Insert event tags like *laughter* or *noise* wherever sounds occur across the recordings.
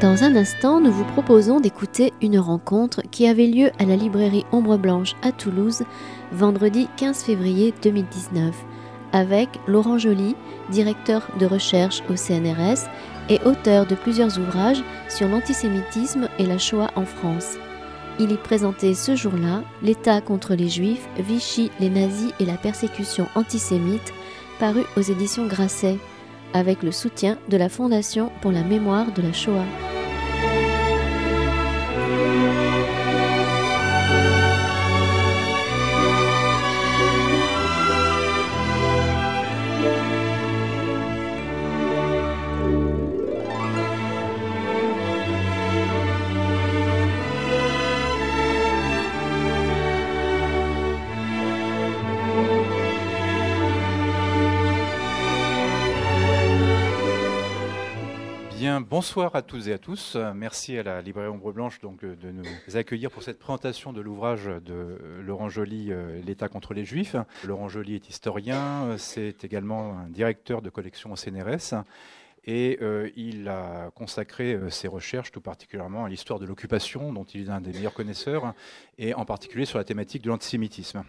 Dans un instant, nous vous proposons d'écouter une rencontre qui avait lieu à la librairie Ombre Blanche à Toulouse vendredi 15 février 2019 avec Laurent Joly, directeur de recherche au CNRS et auteur de plusieurs ouvrages sur l'antisémitisme et la Shoah en France. Il y présentait ce jour-là L'État contre les Juifs, Vichy, les nazis et la persécution antisémite, paru aux éditions Grasset, avec le soutien de la Fondation pour la mémoire de la Shoah. Bonsoir à toutes et à tous. Merci à la librairie Ombre Blanche donc, de nous accueillir pour cette présentation de l'ouvrage de Laurent Joly, euh, L'État contre les Juifs. Laurent Joly est historien, c'est également un directeur de collection au CNRS. Et euh, il a consacré euh, ses recherches tout particulièrement à l'histoire de l'occupation, dont il est un des meilleurs connaisseurs, et en particulier sur la thématique de l'antisémitisme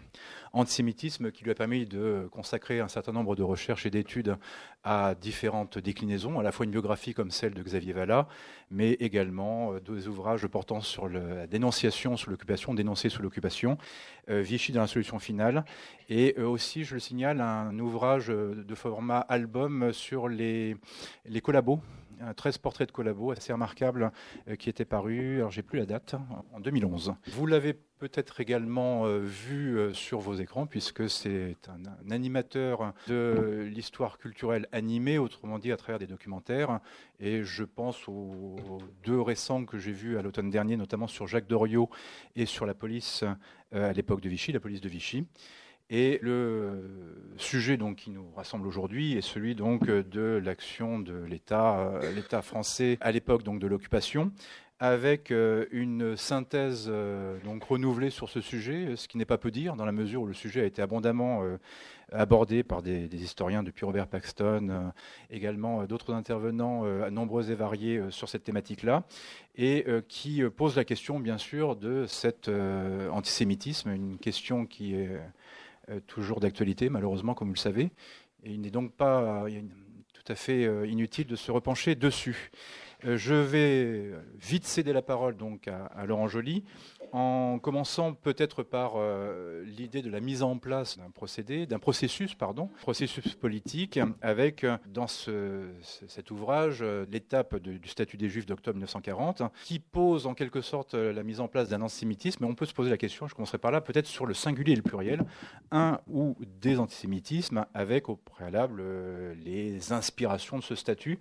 antisémitisme qui lui a permis de consacrer un certain nombre de recherches et d'études à différentes déclinaisons, à la fois une biographie comme celle de Xavier Vallat, mais également euh, deux ouvrages portant sur la dénonciation sous l'occupation, dénoncer sous l'occupation, euh, Vichy dans la solution finale, et euh, aussi, je le signale, un ouvrage de format album sur les, les collabos 13 portraits de collabos assez remarquables euh, qui étaient parus, alors j'ai plus la date, en 2011. Vous l'avez peut-être également euh, vu euh, sur vos écrans, puisque c'est un, animateur de l'histoire culturelle animée, autrement dit à travers des documentaires. Et je pense aux deux récents que j'ai vus à l'automne dernier, notamment sur Jacques Doriot et sur la police à l'époque de Vichy, la police de Vichy. Et le sujet donc, qui nous rassemble aujourd'hui est celui donc, de l'action de l'État, euh, l'État français à l'époque donc, de l'occupation, avec euh, une synthèse euh, donc, renouvelée sur ce sujet, ce qui n'est pas peu dire, dans la mesure où le sujet a été abondamment abordé par des, historiens depuis Robert Paxton, également d'autres intervenants nombreux et variés sur cette thématique-là, et qui pose la question, bien sûr, de cet antisémitisme, une question qui est toujours d'actualité, malheureusement, comme vous le savez. Et il n'est donc pas tout à fait euh, inutile de se repencher dessus. Euh, je vais vite céder la parole donc à, Laurent Joly, en commençant peut-être par euh, l'idée de la mise en place d'un procédé, d'un processus, pardon, processus politique, avec dans cet ouvrage l'étape du statut des Juifs d'octobre 1940, qui pose en quelque sorte la mise en place d'un antisémitisme. On peut se poser la question, je commencerai par là, peut-être sur le singulier et le pluriel, un ou des antisémitismes, avec au préalable euh, les inspirations de ce statut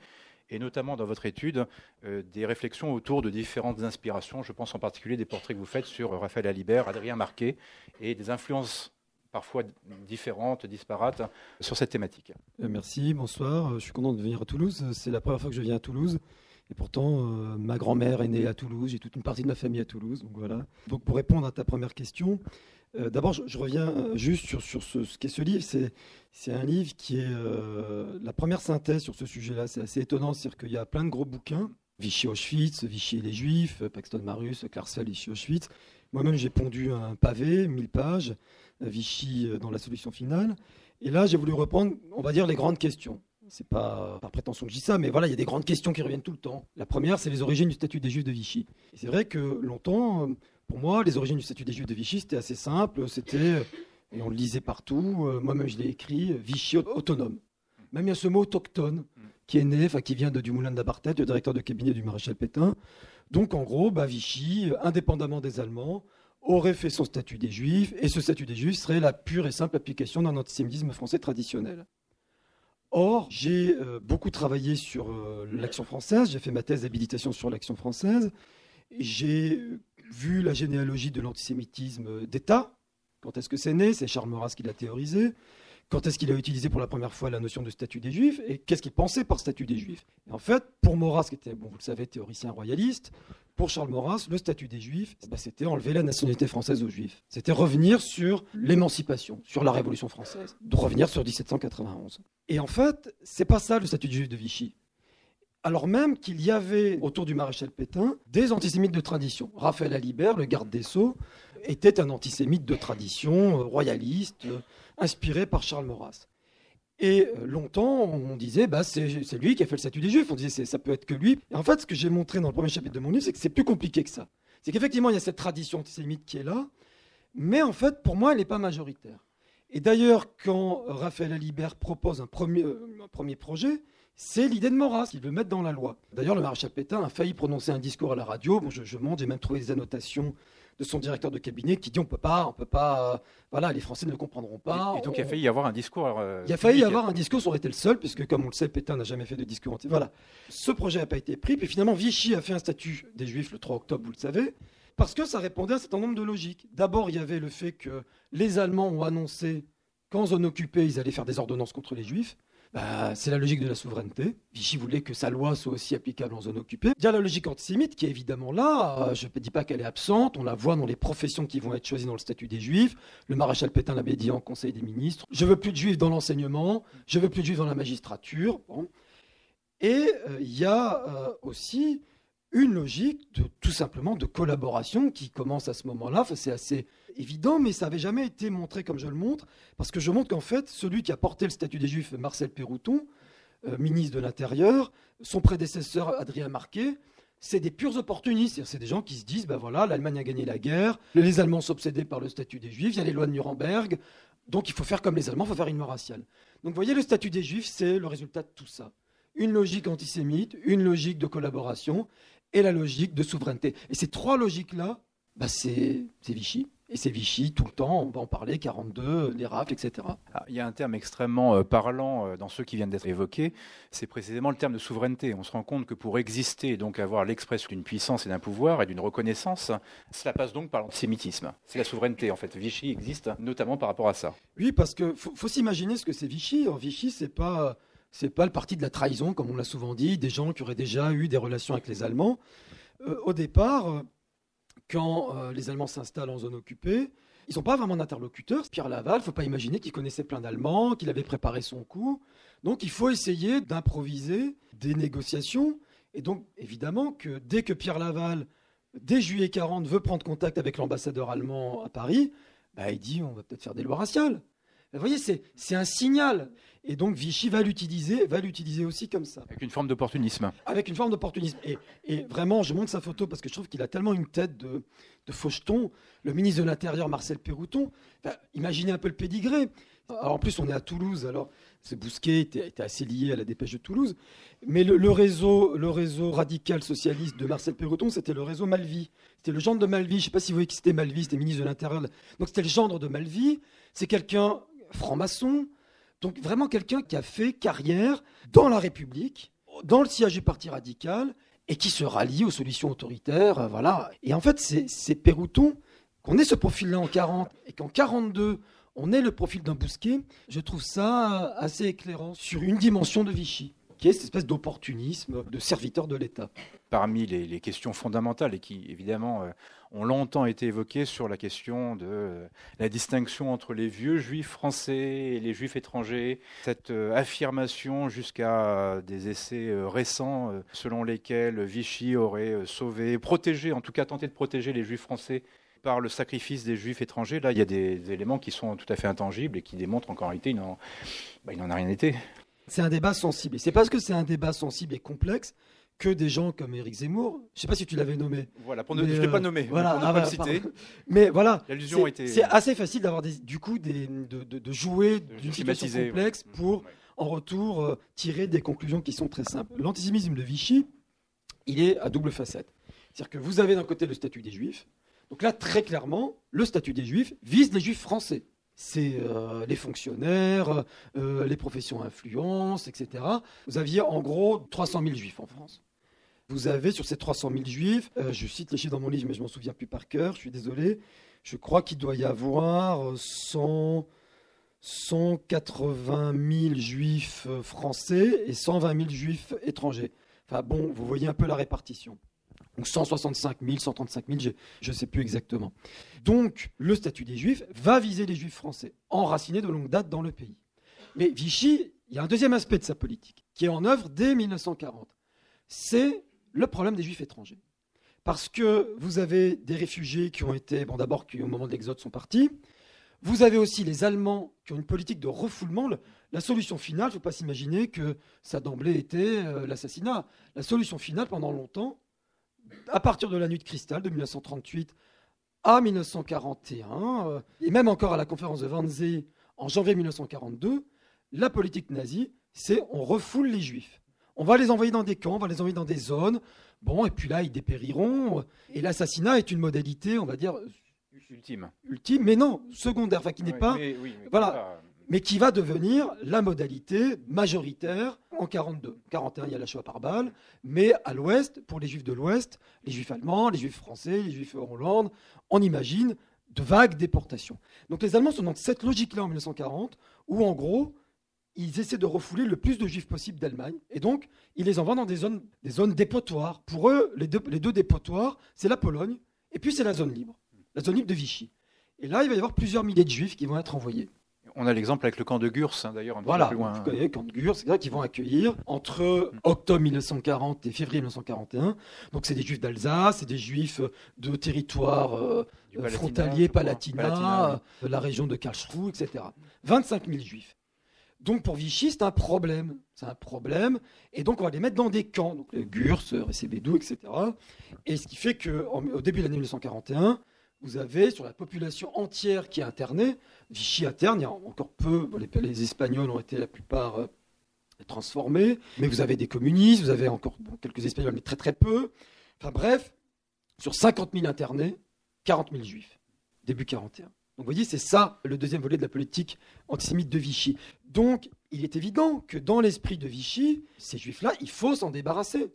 et notamment dans votre étude, euh, des réflexions autour de différentes inspirations. Je pense en particulier des portraits que vous faites sur Raphaël Alibert, Adrien Marquet, et des influences parfois différentes, disparates, sur cette thématique. Euh, merci, bonsoir. Je suis content de venir à Toulouse. C'est la première fois que je viens à Toulouse. Et pourtant, euh, ma grand-mère est née à Toulouse, j'ai toute une partie de ma famille à Toulouse. Donc voilà. Donc pour répondre à ta première question, euh, d'abord, je, reviens euh, juste sur, ce, qu'est ce livre. C'est un livre qui est euh, la première synthèse sur ce sujet-là. C'est assez étonnant, c'est-à-dire qu'il y a plein de gros bouquins. Vichy Auschwitz, Vichy et les Juifs, Paxton Marius, Klarsfeld, Vichy Auschwitz. Moi-même, j'ai pondu un pavé, 1000 pages, Vichy dans la solution finale. Et là, j'ai voulu reprendre, on va dire, les grandes questions. C'est pas par prétention que je dis ça, mais voilà, il y a des grandes questions qui reviennent tout le temps. La première, c'est les origines du statut des Juifs de Vichy. c'est vrai que longtemps, pour moi, les origines du statut des Juifs de Vichy, c'était assez simple. C'était, et on le lisait partout, euh, moi-même je l'ai écrit, Vichy autonome. Même il y a ce mot autochtone qui est né, qui vient de, du moulin d'Abarthet, le directeur de cabinet du maréchal Pétain. Donc en gros, bah, Vichy, indépendamment des Allemands, aurait fait son statut des Juifs, et ce statut des Juifs serait la pure et simple application d'un antisémitisme français traditionnel. Or, j'ai euh, beaucoup travaillé sur euh, l'action française, j'ai fait ma thèse d'habilitation sur l'action française, j'ai vu la généalogie de l'antisémitisme d'État. Quand est-ce que c'est né C'est Charles Maurras qui l'a théorisé. quand est-ce qu'il a utilisé pour la première fois la notion de statut des juifs et qu'est-ce qu'il pensait par statut des juifs. Et en fait, pour Maurras, qui était, bon, vous le savez, théoricien royaliste, pour Charles Maurras, le statut des juifs, bah, c'était enlever la nationalité française aux juifs. C'était revenir sur l'émancipation, sur la Révolution française, revenir sur 1791. Et en fait, c'est pas ça le statut des juifs de Vichy. Alors même qu'il y avait autour du maréchal Pétain des antisémites de tradition. Raphaël Alibert, le garde des Sceaux, était un antisémite de tradition, euh, royaliste, euh, inspiré par Charles Maurras. Et euh, longtemps, on disait, bah, c'est lui qui a fait le statut des Juifs. On disait, ça peut être que lui. Et en fait, ce que j'ai montré dans le premier chapitre de mon livre, c'est que c'est plus compliqué que ça. C'est qu'effectivement, il y a cette tradition antisémite qui est là, mais en fait, pour moi, elle n'est pas majoritaire. Et d'ailleurs, quand Raphaël Alibert propose un premier, un premier projet, c'est l'idée de Maurras qu'il veut mettre dans la loi. D'ailleurs, le maréchal Pétain a failli prononcer un discours à la radio. Bon, je, je montre, j'ai même trouvé des annotations de son directeur de cabinet qui dit on peut pas, on peut pas, euh, voilà, les Français ne comprendront pas. Et, donc il a failli y avoir un discours. Euh, il a failli y avoir un discours, ça aurait été le seul, puisque comme on le sait, Pétain n'a jamais fait de discours anti. Voilà, ce projet n'a pas été pris, puis finalement Vichy a fait un statut des Juifs le 3 octobre, vous le savez, parce que ça répondait à un certain nombre de logiques. D'abord, il y avait le fait que les Allemands ont annoncé qu'en zone occupée, ils allaient faire des ordonnances contre les Juifs. Bah, c'est la logique de la souveraineté. Vichy voulait que sa loi soit aussi applicable en zone occupée. Il y a la logique antisémite qui est évidemment là. Euh, je ne dis pas qu'elle est absente. On la voit dans les professions qui vont être choisies dans le statut des juifs. Le maréchal Pétain l'avait dit en Conseil des ministres. Je veux plus de juifs dans l'enseignement. Je veux plus de juifs dans la magistrature. Et euh, il y a euh, aussi une logique de tout simplement de collaboration qui commence à ce moment-là. c'est assez évident, mais ça n'avait jamais été montré comme je le montre, parce que je montre qu'en fait, celui qui a porté le statut des Juifs, Marcel Pérouton, euh, ministre de l'Intérieur, son prédécesseur Adrien Marquet, c'est des purs opportunistes. C'est des gens qui se disent, ben voilà, l'Allemagne a gagné la guerre, les Allemands sont obsédés par le statut des Juifs, il y a les lois de Nuremberg, donc il faut faire comme les Allemands, il faut faire une loi raciale. Donc vous voyez, le statut des Juifs, c'est le résultat de tout ça. Une logique antisémite, une logique de collaboration, et la logique de souveraineté. Et ces trois logiques-là, bah c'est Vichy. Et c'est Vichy tout le temps, on va en parler, 42, les rafles, etc. Ah, il y a un terme extrêmement euh, parlant euh, dans ceux qui viennent d'être évoqués, c'est précisément le terme de souveraineté. On se rend compte que pour exister et donc avoir l'expression d'une puissance et d'un pouvoir et d'une reconnaissance, cela passe donc par l'antisémitisme. C'est la souveraineté en fait. Vichy existe notamment par rapport à ça. Oui, parce qu'il faut, faut s'imaginer ce que c'est Vichy. Vichy, c'est pas c'est pas le parti de la trahison, comme on l'a souvent dit, des gens qui auraient déjà eu des relations avec les Allemands. Euh, au départ, euh, quand euh, les Allemands s'installent en zone occupée, ils sont pas vraiment d'interlocuteurs. Pierre Laval, ne faut pas imaginer qu'il connaissait plein d'Allemands, qu'il avait préparé son coup. Donc il faut essayer d'improviser des négociations. Et donc évidemment que dès que Pierre Laval, dès juillet 40, veut prendre contact avec l'ambassadeur allemand à Paris, bah, il dit on va peut-être faire des lois raciales. Vous voyez, c'est un signal. Et donc Vichy va l'utiliser, va l'utiliser aussi comme ça. Avec une forme d'opportunisme. Avec une forme d'opportunisme. Et, vraiment, je montre sa photo parce que je trouve qu'il a tellement une tête de, de faucheton. Le ministre de l'Intérieur, Marcel Pérouton, imaginez un peu le pédigré. en plus, on est à Toulouse, alors ce Bousquet était, assez lié à la dépêche de Toulouse. Mais le, réseau, le réseau radical socialiste de Marcel Pérouton, c'était le réseau Malvy. C'était le gendre de Malvy. Je ne sais pas si vous voyez qui c'était Malvy, c'était ministre de l'Intérieur. Donc c'était le gendre de Malvy. C'est quelqu'un franc-maçon, donc vraiment quelqu'un qui a fait carrière dans la République, dans le siège du Parti radical, et qui se rallie aux solutions autoritaires. Euh, voilà. Et en fait, c'est Pérouton, qu'on ait ce profil-là en 40 et qu'en 42, on ait le profil d'un Bousquet, je trouve ça assez éclairant sur une dimension de Vichy qui est cette espèce d'opportunisme de serviteur de l'État. Parmi les, questions fondamentales et qui, évidemment, euh, ont longtemps été évoquées sur la question de euh, la distinction entre les vieux juifs français et les juifs étrangers, cette euh, affirmation jusqu'à des essais récents selon lesquels Vichy aurait sauvé, protégé, en tout cas tenté de protéger les juifs français par le sacrifice des juifs étrangers. Là, il y a des éléments qui sont tout à fait intangibles et qui démontrent qu'en réalité, il n'en bah, a rien été. C'est un débat sensible. Et c'est parce que c'est un débat sensible et complexe que des gens comme Éric Zemmour, je ne sais pas si tu l'avais nommé. Voilà, pour ne, je ne l'ai pas euh, nommé, voilà, pour ne pas le citer. Mais voilà, c'est assez facile d'avoir du coup des, de, de, jouer d'une situation complexe mmh. pour, en retour, euh, tirer des conclusions qui sont très simples. L'antisémitisme de Vichy, il est à double facette. C'est-à-dire que vous avez d'un côté le statut des Juifs. Donc là, très clairement, le statut des Juifs vise les Juifs français c'est euh, les fonctionnaires, euh, les professions influence, etc. Vous aviez en gros 300 000 juifs en France. Vous avez sur ces 300 000 juifs, euh, je cite les chiffres dans mon livre, mais je m'en souviens plus par cœur, je suis désolé, je crois qu'il doit y avoir 100, 180 000 juifs euh, français et 120 000 juifs étrangers. Enfin bon, vous voyez un peu la répartition. Donc 165 000, 135 000, je ne sais plus exactement. Donc le statut des juifs va viser les juifs français, enracinés de longue date dans le pays. Mais Vichy, il y a un deuxième aspect de sa politique qui est en œuvre dès 1940. C'est le problème des juifs étrangers. Parce que vous avez des réfugiés qui ont été, bon d'abord qui au moment de l'exode sont partis, vous avez aussi les Allemands qui ont une politique de refoulement. La solution finale, il ne faut pas s'imaginer que ça d'emblée était euh, l'assassinat. La solution finale, pendant longtemps, à partir de la nuit de cristal de 1938 à 1941, euh, et même encore à la conférence de Wannsee en janvier 1942, la politique nazie, c'est on refoule les juifs. On va les envoyer dans des camps, on va les envoyer dans des zones. Bon, et puis là, ils dépériront. Et l'assassinat est une modalité, on va dire, ultime. Ultime, mais non, secondaire, enfin qui n'est pas. voilà. Mais qui va devenir la modalité majoritaire en 42. 41, il y a la Shoah par balle, mais à l'Ouest, pour les Juifs de l'Ouest, les Juifs allemands, les Juifs français, les Juifs Hollande, on imagine de vagues déportations. Donc les Allemands sont dans cette logique-là en 1940, où en gros, ils essaient de refouler le plus de juifs possible d'Allemagne. Et donc, ils les envoient dans des zones, des zones dépotoires. Pour eux, les deux, les deux dépotoirs, c'est la Pologne, et puis c'est la zone libre la zone libre de Vichy. Et là, il va y avoir plusieurs milliers de juifs qui vont être envoyés. On a l'exemple avec le camp de Gurs, hein, d'ailleurs, voilà, plus loin. le camp de Gurs, c'est là qu'ils vont accueillir entre octobre 1940 et février 1941. Donc, c'est des juifs d'Alsace, c'est des juifs de territoires euh, frontaliers, Palatinat, de la région de Karlsruhe, etc. 25 000 juifs. Donc, pour Vichy, c'est un problème. C'est un problème. Et donc, on va les mettre dans des camps, donc les Gurs, Récébédou, etc. Et ce qui fait qu'au début de l'année 1941, vous avez sur la population entière qui est internée, Vichy interne, il y a encore peu, les, Espagnols ont été la plupart euh, transformés, mais vous avez des communistes, vous avez encore quelques Espagnols, mais très très peu. Enfin bref, sur 50 000 internés, 40 000 juifs, début 41. Donc vous voyez, c'est ça le deuxième volet de la politique antisémite de Vichy. Donc il est évident que dans l'esprit de Vichy, ces juifs-là, il faut s'en débarrasser.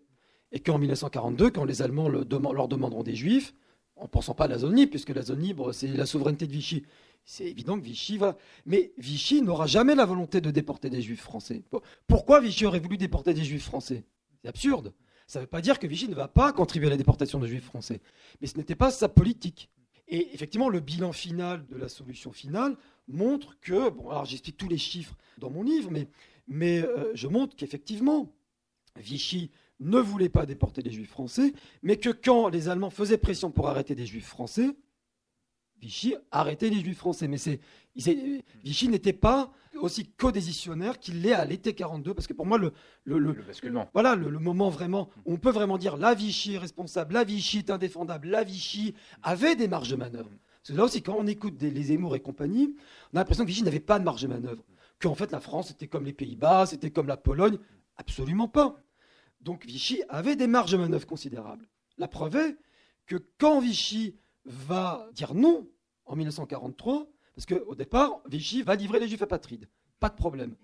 Et qu'en 1942, quand les Allemands leur demanderont des juifs, en pensant pas à la zone libre, puisque la zone libre, c'est la souveraineté de Vichy. C'est évident que Vichy va. Mais Vichy n'aura jamais la volonté de déporter des juifs français. Pourquoi Vichy aurait voulu déporter des juifs français? C'est absurde. Ça ne veut pas dire que Vichy ne va pas contribuer à la déportation de juifs français. Mais ce n'était pas sa politique. Et effectivement, le bilan final de la solution finale montre que, bon, alors j'explique tous les chiffres dans mon livre, mais, euh, je montre qu'effectivement, Vichy ne voulait pas déporter les juifs français, mais que quand les Allemands faisaient pression pour arrêter des juifs français, Vichy arrêtait les juifs français. Mais c'est, Vichy n'était pas aussi codécisionnaire qu'il l'est à l'été 42, parce que pour moi, le, le, voilà, le, moment vraiment, on peut vraiment dire la Vichy est responsable, la Vichy est indéfendable, la Vichy avait des marges de manœuvre. Parce que là aussi, quand on écoute des, les Zemmour et compagnie, on a l'impression que Vichy n'avait pas de marge de manœuvre. Qu'en fait, la France, était comme les Pays-Bas, c'était comme la Pologne. Absolument pas. Donc Vichy avait des marges de manœuvre considérables. La preuve est que quand Vichy va dire non en 1943, parce qu'au départ, Vichy va livrer les juifs apatrides, pas de problème,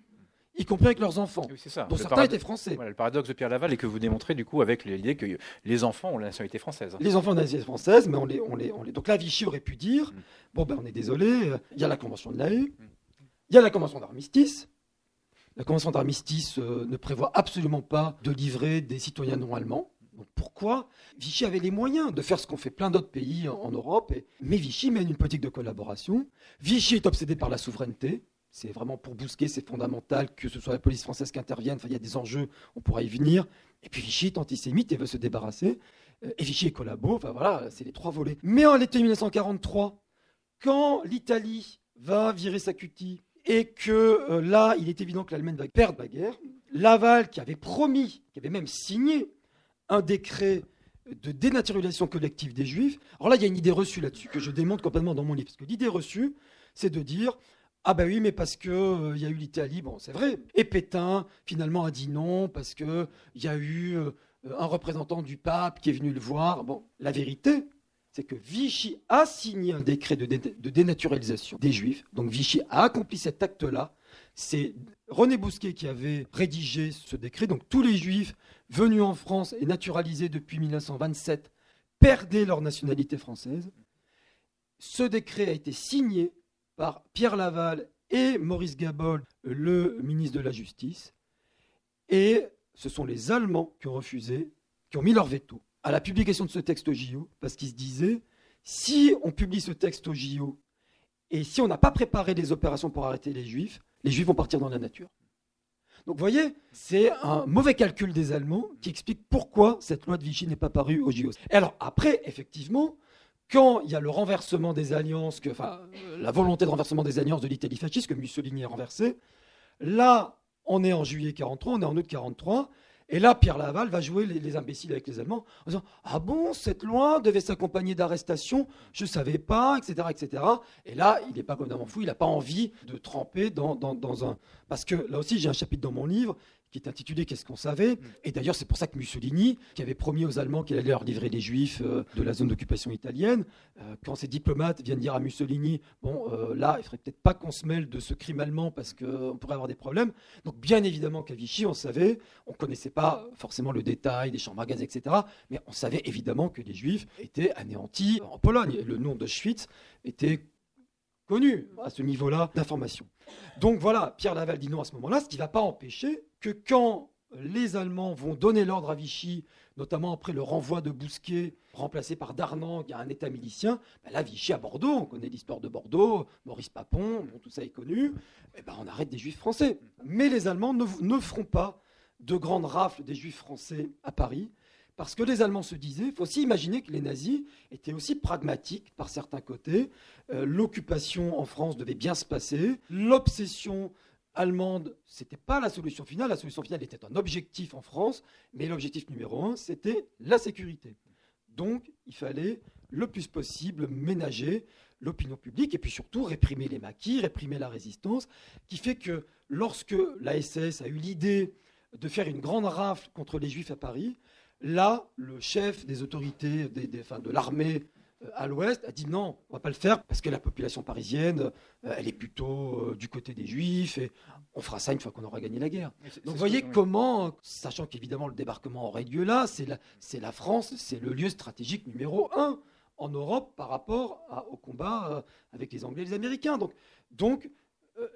y compris avec leurs enfants, oui, ça. dont certains étaient français. le paradoxe de Pierre Laval est que vous démontrez du coup avec l'idée que les enfants ont la nationalité française. Les enfants ont la nationalité française, mais on les, on les, on les... Donc là, Vichy aurait pu dire, mm. bon ben on est désolé, il y a la Convention de la mm. il y a la Convention d'armistice, la Convention d'armistice euh, ne prévoit absolument pas de livrer des citoyens non allemands. Pourquoi Vichy avait les moyens de faire ce qu'ont fait plein d'autres pays en, Europe, mais Vichy mène une politique de collaboration. Vichy est obsédé par la souveraineté. C'est vraiment pour Bousquet, c'est fondamental que ce soit la police française qui intervienne. Enfin, il y a des enjeux, on pourra y venir. Et puis Vichy est antisémite et veut se débarrasser. Euh, et Vichy est collabo. Enfin voilà, c'est les trois volets. Mais en l'été 1943, quand l'Italie va virer sa cutie et que euh, là, il est évident que l'Allemagne va perdre la guerre. Laval, qui avait promis, qui avait même signé un décret de dénaturalisation collective des Juifs. Alors là, il y a une idée reçue là-dessus que je démontre complètement dans mon livre. Parce que l'idée reçue, c'est de dire ah ben oui, mais parce que euh, il y a eu l'Italie, bon, c'est vrai. Et Pétain finalement a dit non parce que il y a eu euh, un représentant du pape qui est venu le voir. Bon, la vérité, c'est que Vichy a signé un décret de, dénaturalisation des Juifs. Donc Vichy a accompli cet acte-là. C'est René Bousquet qui avait rédigé ce décret. Donc tous les Juifs venus en France et naturalisés depuis 1927 perdaient leur nationalité française. Ce décret a été signé par Pierre Laval et Maurice Gabol, le ministre de la Justice. Et ce sont les Allemands qui ont refusé, qui ont mis leur veto à la publication de ce texte au JO, parce qu'ils se disaient, si on publie ce texte au JO, et si on n'a pas préparé les opérations pour arrêter les Juifs, les Juifs vont partir dans la nature. Donc vous voyez, c'est un mauvais calcul des Allemands qui explique pourquoi cette loi de Vichy n'est pas parue au JO. Et alors après, effectivement, quand il y a le renversement des alliances, que, enfin, la volonté de renversement des alliances de l'Italie fasciste, que Mussolini a renversé, là, on est en juillet 43, on est en août 43, et là, Pierre Laval va jouer les, imbéciles avec les Allemands en disant Ah bon, cette loi devait s'accompagner d'arrestations, je ne savais pas, etc., etc. Et là, il n'est pas d'un fou, il n'a pas envie de tremper dans, un. Parce que là aussi, j'ai un chapitre dans mon livre qui est intitulé Qu'est-ce qu'on savait mm. Et d'ailleurs, c'est pour ça que Mussolini, qui avait promis aux Allemands qu'il allait leur livrer les Juifs euh, de la zone d'occupation italienne, euh, quand ces diplomates viennent dire à Mussolini Bon, euh, là, il ne faudrait peut-être pas qu'on se mêle de ce crime allemand parce qu'on pourrait avoir des problèmes. Donc, bien évidemment qu'à Vichy, on savait, on ne connaissait pas forcément le détail des chambres à gaz, etc. Mais on savait évidemment que les Juifs étaient anéantis en Pologne. le nom d'Auschwitz était connu à ce niveau-là d'information. Donc voilà, Pierre Laval dit non à ce moment-là, ce qui ne va pas empêcher que quand les Allemands vont donner l'ordre à Vichy, notamment après le renvoi de Bousquet, remplacé par Darnan, qui a un État milicien, ben là, Vichy à Bordeaux, on connaît l'histoire de Bordeaux, Maurice Papon, tout ça est connu, eh ben on arrête des juifs français. Mais les Allemands ne feront pas de grandes rafles des juifs français à Paris, parce que les Allemands se disaient, il faut aussi imaginer que les nazis étaient aussi pragmatiques par certains côtés. Euh, l'occupation en France devait bien se passer. L'obsession allemande, ce n'était pas la solution finale. La solution finale était un objectif en France, mais l'objectif numéro un, c'était la sécurité. Donc, il fallait le plus possible ménager l'opinion publique et puis surtout réprimer les maquis, réprimer la résistance, qui fait que lorsque la SS a eu l'idée de faire une grande rafle contre les juifs à Paris, Là, le chef des autorités de l'armée euh, à l'ouest a dit non, on va pas le faire parce que la population parisienne, euh, elle est plutôt euh, du côté des juifs et on fera ça une fois qu'on aura gagné la guerre. Donc vous voyez comment, sachant qu'évidemment le débarquement aurait lieu là, c'est la, la, France, c'est le lieu stratégique numéro un en Europe par rapport au combat avec les Anglais et les Américains. Donc, donc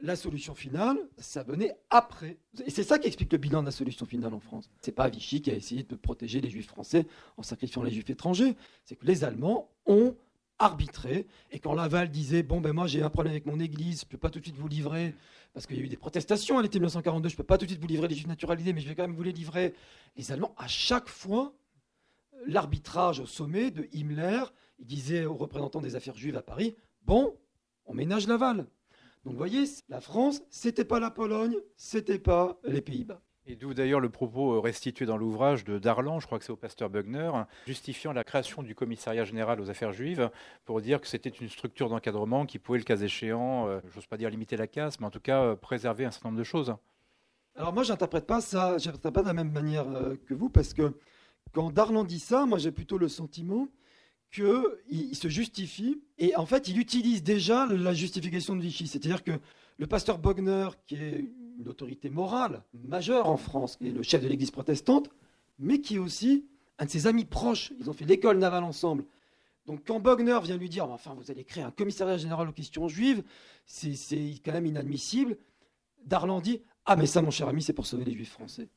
la solution finale, ça venait après. Et c'est ça qui explique le bilan de la solution finale en France. C'est pas Vichy qui a essayé de protéger les juifs français en sacrifiant les juifs étrangers. C'est que les Allemands ont arbitré. Et quand Laval disait Bon, ben moi j'ai un problème avec mon église, je peux pas tout de suite vous livrer, parce qu'il y a eu des protestations à l'été 1942, je peux pas tout de suite vous livrer les juifs naturalisés, mais je vais quand même vous les livrer. Les Allemands, à chaque fois, l'arbitrage au sommet de Himmler, il disait aux représentants des affaires juives à Paris Bon, on ménage Laval. Donc vous voyez, la France, c'était pas la Pologne, c'était pas les Pays-Bas. Et d'où d'ailleurs le propos restitué dans l'ouvrage de Darlan, je crois que c'est au pasteur Bugner, justifiant la création du commissariat général aux affaires juives pour dire que c'était une structure d'encadrement qui pouvait, le cas échéant, euh, j'ose pas dire limiter la casse, mais en tout cas euh, préserver un certain nombre de choses. Alors moi, j'interprète pas ça, j'interprète pas de la même manière euh, que vous, parce que quand Darlan dit ça, moi j'ai plutôt le sentiment qu'il se justifie et en fait il utilise déjà la justification de Vichy. C'est-à-dire que le pasteur Bogner, qui est une autorité morale majeure en France, qui est le chef de l'église protestante, mais qui est aussi un de ses amis proches, ils ont fait l'école navale ensemble. Donc quand Bogner vient lui dire, enfin vous allez créer un commissariat général aux questions juives, c'est quand même inadmissible, Darlan dit, ah mais ça mon cher ami c'est pour sauver les juifs français.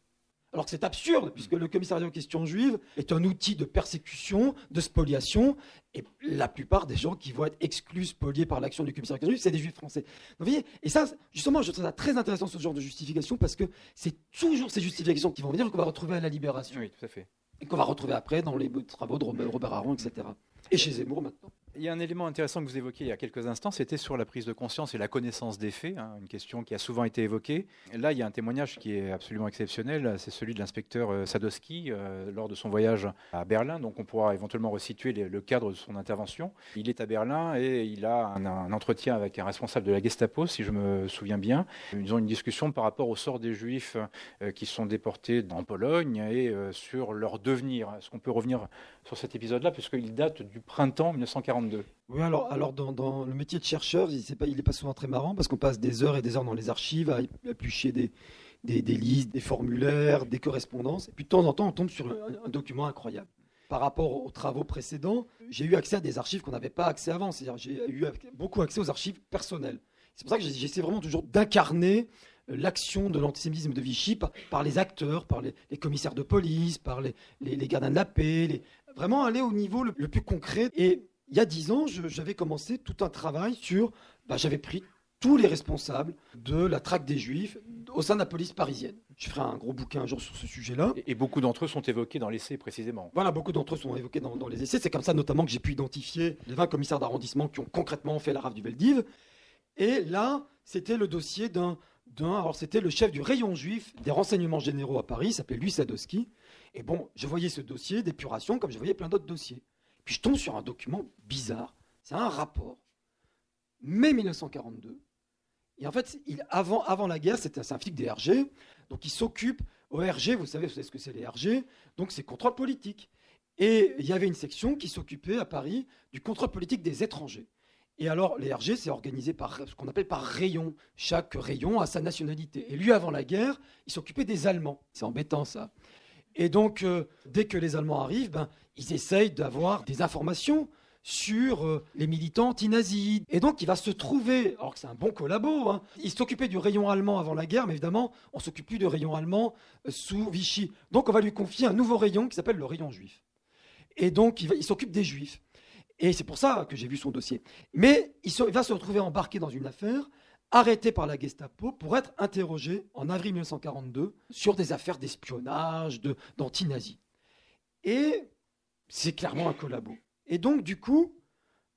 Alors que c'est absurde, puisque le commissariat aux questions juives est un outil de persécution, de spoliation, et la plupart des gens qui vont être exclus, spoliés par l'action du commissariat aux questions juives, c'est des juifs français. vous voyez, et ça, justement, je trouve ça très intéressant ce genre de justification, parce que c'est toujours ces justifications qui vont venir qu'on va retrouver à la libération. Oui, tout à fait. Et qu'on va retrouver après dans les travaux de Robert Aron, etc. Et chez Zemmour maintenant. Il y a un élément intéressant que vous évoquiez il y a quelques instants, c'était sur la prise de conscience et la connaissance des faits, hein, une question qui a souvent été évoquée. Là, il y a un témoignage qui est absolument exceptionnel, c'est celui de l'inspecteur euh, Sadowski euh, lors de son voyage à Berlin, donc on pourra éventuellement resituer le cadre de son intervention. Il est à Berlin et il a un, entretien avec un responsable de la Gestapo, si je me souviens bien. Ils ont une discussion par rapport au sort des Juifs euh, qui sont déportés en Pologne et sur leur devenir. Est-ce qu'on peut revenir sur cet épisode-là, puisqu'il date du printemps 1942 oui, alors, alors dans, le métier de chercheur, il n'est pas, souvent très marrant parce qu'on passe des heures et des heures dans les archives à éplucher des, des, listes, des formulaires, des correspondances. Et puis de temps en temps, on tombe sur un, document incroyable. Par rapport aux travaux précédents, j'ai eu accès à des archives qu'on n'avait pas accès avant. C'est-à-dire j'ai eu beaucoup accès aux archives personnelles. C'est pour ça que j'essaie vraiment toujours d'incarner l'action de l'antisémitisme de Vichy par, les acteurs, par les, commissaires de police, par les, gardiens de la paix, vraiment aller au niveau le, plus concret. Et il y a dix ans, j'avais commencé tout un travail sur, bah, j'avais pris tous les responsables de la traque des Juifs au sein de la police parisienne. Je ferai un gros bouquin un jour sur ce sujet-là. Et, beaucoup d'entre eux sont évoqués dans l'essai précisément. Voilà, beaucoup d'entre eux sont évoqués dans, les essais. C'est comme ça notamment que j'ai pu identifier les 20 commissaires d'arrondissement qui ont concrètement fait la rave du Veldiv. Et là, c'était le dossier d'un alors c'était le chef du rayon juif des renseignements généraux à Paris, il s'appelait Louis Sadowski. Et bon, je voyais ce dossier d'épuration comme je voyais plein d'autres dossiers. Puis je tombe sur un document bizarre. C'est un rapport, mai 1942. Et en fait, avant, la guerre, c'était un flic des RG. Donc il s'occupe au RG, vous savez, vous savez ce que c'est les RG, donc c'est contrôle politique. Et il y avait une section qui s'occupait à Paris du contrôle politique des étrangers. Et alors, les RG, c'est organisé par ce qu'on appelle par rayon. Chaque rayon a sa nationalité. Et lui, avant la guerre, il s'occupait des Allemands. C'est embêtant, ça. Et donc, euh, dès que les Allemands arrivent, ben, ils essayent d'avoir des informations sur euh, les militants anti-nazis. Et donc, il va se trouver, alors que c'est un bon collabo, hein, il s'occupait du rayon allemand avant la guerre, mais évidemment, on s'occupe plus du rayon allemand euh, sous Vichy. Donc, on va lui confier un nouveau rayon qui s'appelle le rayon juif. Et donc, il s'occupe des juifs. Et c'est pour ça que j'ai vu son dossier. Mais il, va se retrouver embarqué dans une affaire, arrêté par la Gestapo pour être interrogé en avril 1942 sur des affaires d'espionnage, d'anti-nazis. Et c'est clairement un collabo. Et donc, du coup,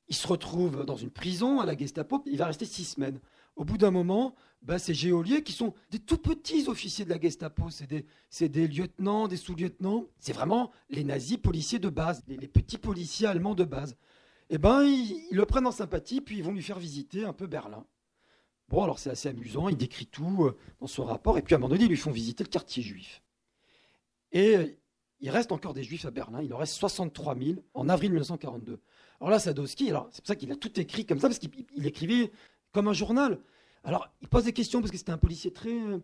il se retrouve dans une prison à la Gestapo. Il va rester six semaines. Au bout d'un moment, ben, ces géoliers qui sont des tout petits officiers de la Gestapo, c'est des, lieutenants, des sous-lieutenants, c'est vraiment les nazis policiers de base, les petits policiers allemands de base eh ben, ils, le prennent en sympathie, puis ils vont lui faire visiter un peu Berlin. Bon, alors c'est assez amusant, il décrit tout euh, dans son rapport, et puis à un moment donné, ils lui font visiter le quartier juif. Et il reste encore des juifs à Berlin, il en reste 63 000 en avril 1942. Alors là, Sadowski, alors c'est pour ça qu'il a tout écrit comme ça, parce qu'il écrivait comme un journal. Alors, il pose des questions parce que c'était un policier très. Euh,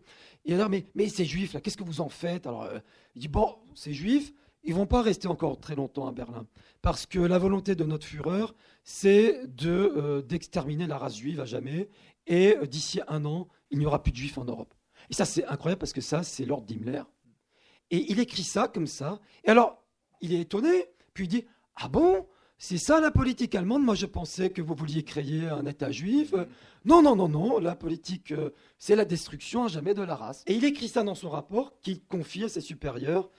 et alors, mais, mais ces juifs, là, qu'est-ce que vous en faites? Alors, il dit bon, ces juifs, ils vont pas rester encore très longtemps à Berlin. Parce que la volonté de notre Führer, c'est de, euh, d'exterminer la race juive à jamais. Et euh, d'ici un an, il n'y aura plus de juifs en Europe. Et ça, c'est incroyable parce que ça, c'est Lord Himmler. Et il écrit ça comme ça. Et alors, il est étonné, puis il dit Ah bon? C'est ça la politique allemande? Moi, je pensais que vous vouliez créer un État juif. Non, non, non, non. La politique, euh, c'est la destruction à jamais de la race. Et il écrit ça dans son rapport qu'il confie à ses supérieurs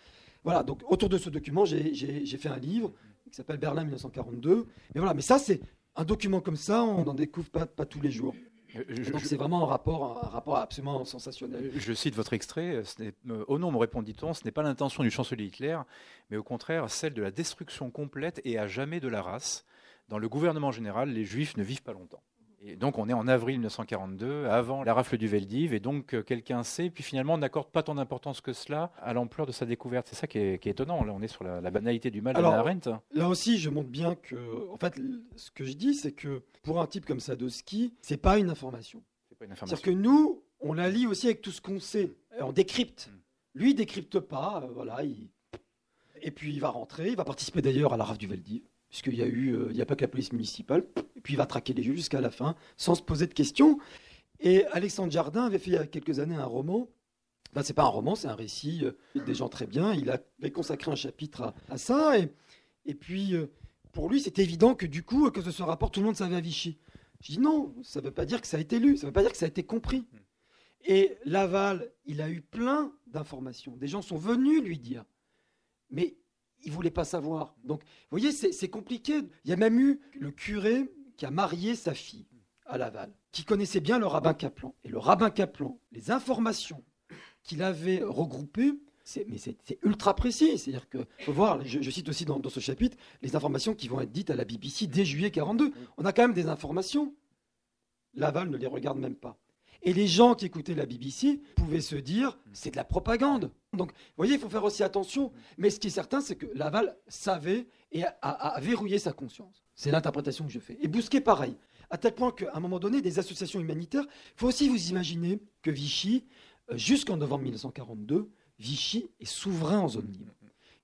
voilà, donc autour de ce document, j'ai fait un livre qui s'appelle Berlin 1942. Mais voilà, mais ça, c'est un document comme ça, on n'en découvre pas, pas tous les jours. Euh, donc c'est vraiment un rapport, un rapport absolument sensationnel. Je cite votre extrait. Euh, au nom, me répondit-on, ce n'est pas l'intention du chancelier Hitler, mais au contraire celle de la destruction complète et à jamais de la race. Dans le gouvernement général, les juifs ne vivent pas longtemps. Et donc on est en avril 1942, avant la rafle du Veldiv, et donc euh, quelqu'un sait, puis finalement on n'accorde pas tant d'importance que cela à l'ampleur de sa découverte. C'est ça qui est, étonnant. Là on est sur la, banalité du mal de la Arendt. Là aussi je montre bien que, en fait, ce que je dis, c'est que pour un type comme Sadowski, c'est pas une information. C'est C'est-à-dire que nous, on la lit aussi avec tout ce qu'on sait, on décrypte. Hmm. Lui, il décrypte pas, euh, voilà. Et puis il va rentrer, il va participer d'ailleurs à la rafle du Veldiv puisqu'il y a eu, euh, n'y a pas que la police municipale, et puis il va traquer les juifs jusqu'à la fin, sans se poser de questions. Et Alexandre Jardin avait fait il y a quelques années un roman. Enfin, c'est pas un roman, c'est un récit euh, des gens très bien. Il avait consacré un chapitre à, ça. Et, et puis, euh, pour lui, c'est évident que du coup, que ce rapport, tout le monde savait à Vichy. Je dis non, ça ne veut pas dire que ça a été lu, ça ne veut pas dire que ça a été compris. Et Laval, il a eu plein d'informations. Des gens sont venus lui dire. Mais il voulait pas savoir. Donc, vous voyez, c'est compliqué. Il y a même eu le curé qui a marié sa fille à Laval, qui connaissait bien le rabbin Kaplan. Et le rabbin Kaplan, les informations qu'il avait regroupées, mais c'est ultra précis. C'est-à-dire que, faut je, cite aussi dans, dans, ce chapitre, les informations qui vont être dites à la BBC dès juillet 42. On a quand même des informations. Laval ne les regarde même pas. Et les gens qui écoutaient la BBC pouvaient se dire, c'est de la propagande. Donc, vous voyez, il faut faire aussi attention. Mais ce qui est certain, c'est que Laval savait et a, verrouillé sa conscience. C'est l'interprétation que je fais. Et Bousquet, pareil. À tel point qu'à un moment donné, des associations humanitaires, il faut aussi vous imaginer que Vichy, euh, jusqu'en novembre 1942, Vichy est souverain en zone libre.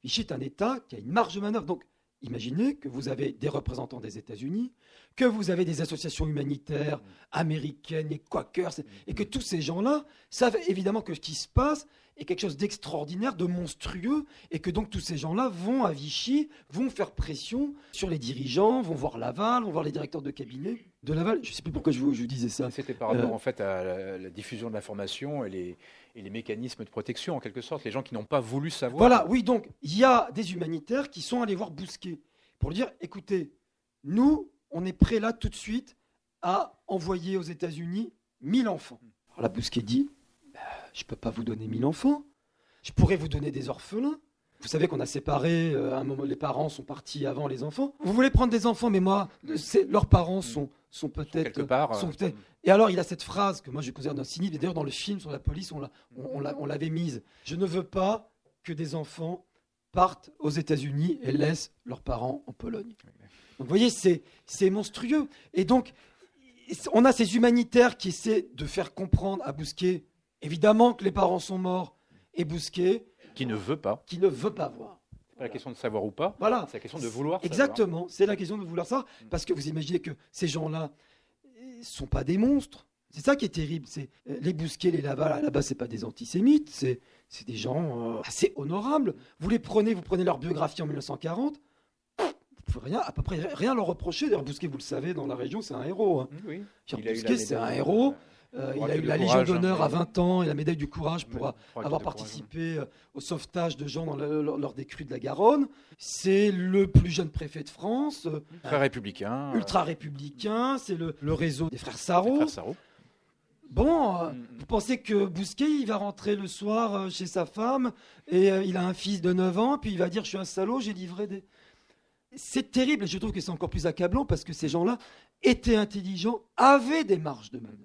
Vichy est un État qui a une marge de manœuvre. Donc, imaginez que vous avez des représentants des États-Unis, que vous avez des associations humanitaires américaines et quakers, et que tous ces gens-là savent évidemment que ce qui se passe est quelque chose d'extraordinaire, de monstrueux, et que donc tous ces gens-là vont à Vichy, vont faire pression sur les dirigeants, vont voir Laval, vont voir les directeurs de cabinet de Laval. Je ne sais plus pourquoi je vous, je vous disais ça. C'était par rapport Euh, en fait à la, la diffusion de l'information et les, et les mécanismes de protection en quelque sorte, les gens qui n'ont pas voulu savoir. Voilà, oui, donc il y a des humanitaires qui sont allés voir Bousquet pour lui dire écoutez, nous, on est prêts là tout de suite à envoyer aux États-Unis 1000 enfants. Alors là, Bousquet dit Bah, je ne peux pas vous donner 1000 enfants, je pourrais vous donner des orphelins. Vous savez qu'on a séparé, euh, à un moment, les parents sont partis avant les enfants. Vous voulez prendre des enfants, mais moi, c'est- leurs parents sont, sont peut-être. quelque part. sont euh, peut-être- Et alors, il a cette phrase que moi je considère d'un cynisme, et d'ailleurs dans le film sur la police, on l'a- on- on l'a- on l'avait mise. Je ne veux pas que des enfants partent aux États-Unis et laissent leurs parents en Pologne. Donc, vous voyez, c'est monstrueux. Et donc, on a ces humanitaires qui essaient de faire comprendre à Bousquet, évidemment que les parents sont morts, et Bousquet qui ne veut pas. qui ne veut pas voir. C'est pas la question de savoir ou pas. Voilà. C'est la question de vouloir. Exactement, c'est la question de vouloir ça, parce que vous imaginez que ces gens-là ne sont pas des monstres. C'est ça qui est terrible. C'est euh, les Bousquet, les Laval, à la base, c'est pas des antisémites, c'est c'est des gens euh, assez honorables. Vous les prenez, vous prenez leur biographie en 1940, vous pouvez rien, à peu près rien leur reprocher. D'ailleurs, Bousquet, vous le savez, dans la région, c'est un héros. hein. Oui. Eu la Bousquet, c'est un héros. Euh, il a eu la Légion courage, d'honneur hein. à 20 ans et la médaille du courage pour a- avoir courage. participé euh, au sauvetage de gens dans le- lors lors des crues de la Garonne. C'est le plus jeune préfet de France. euh, Très républicain. euh, ultra républicain, c'est le, le réseau des frères Sarrault. frères Sarrault. Bon, euh, Mm, mm. vous pensez que Bousquet, il va rentrer le soir euh, chez sa femme et euh, il a un fils de 9 ans, puis il va dire Je suis un salaud, j'ai livré des. C'est terrible et je trouve que c'est encore plus accablant parce que ces gens-là étaient intelligents, avaient des marges de manœuvre,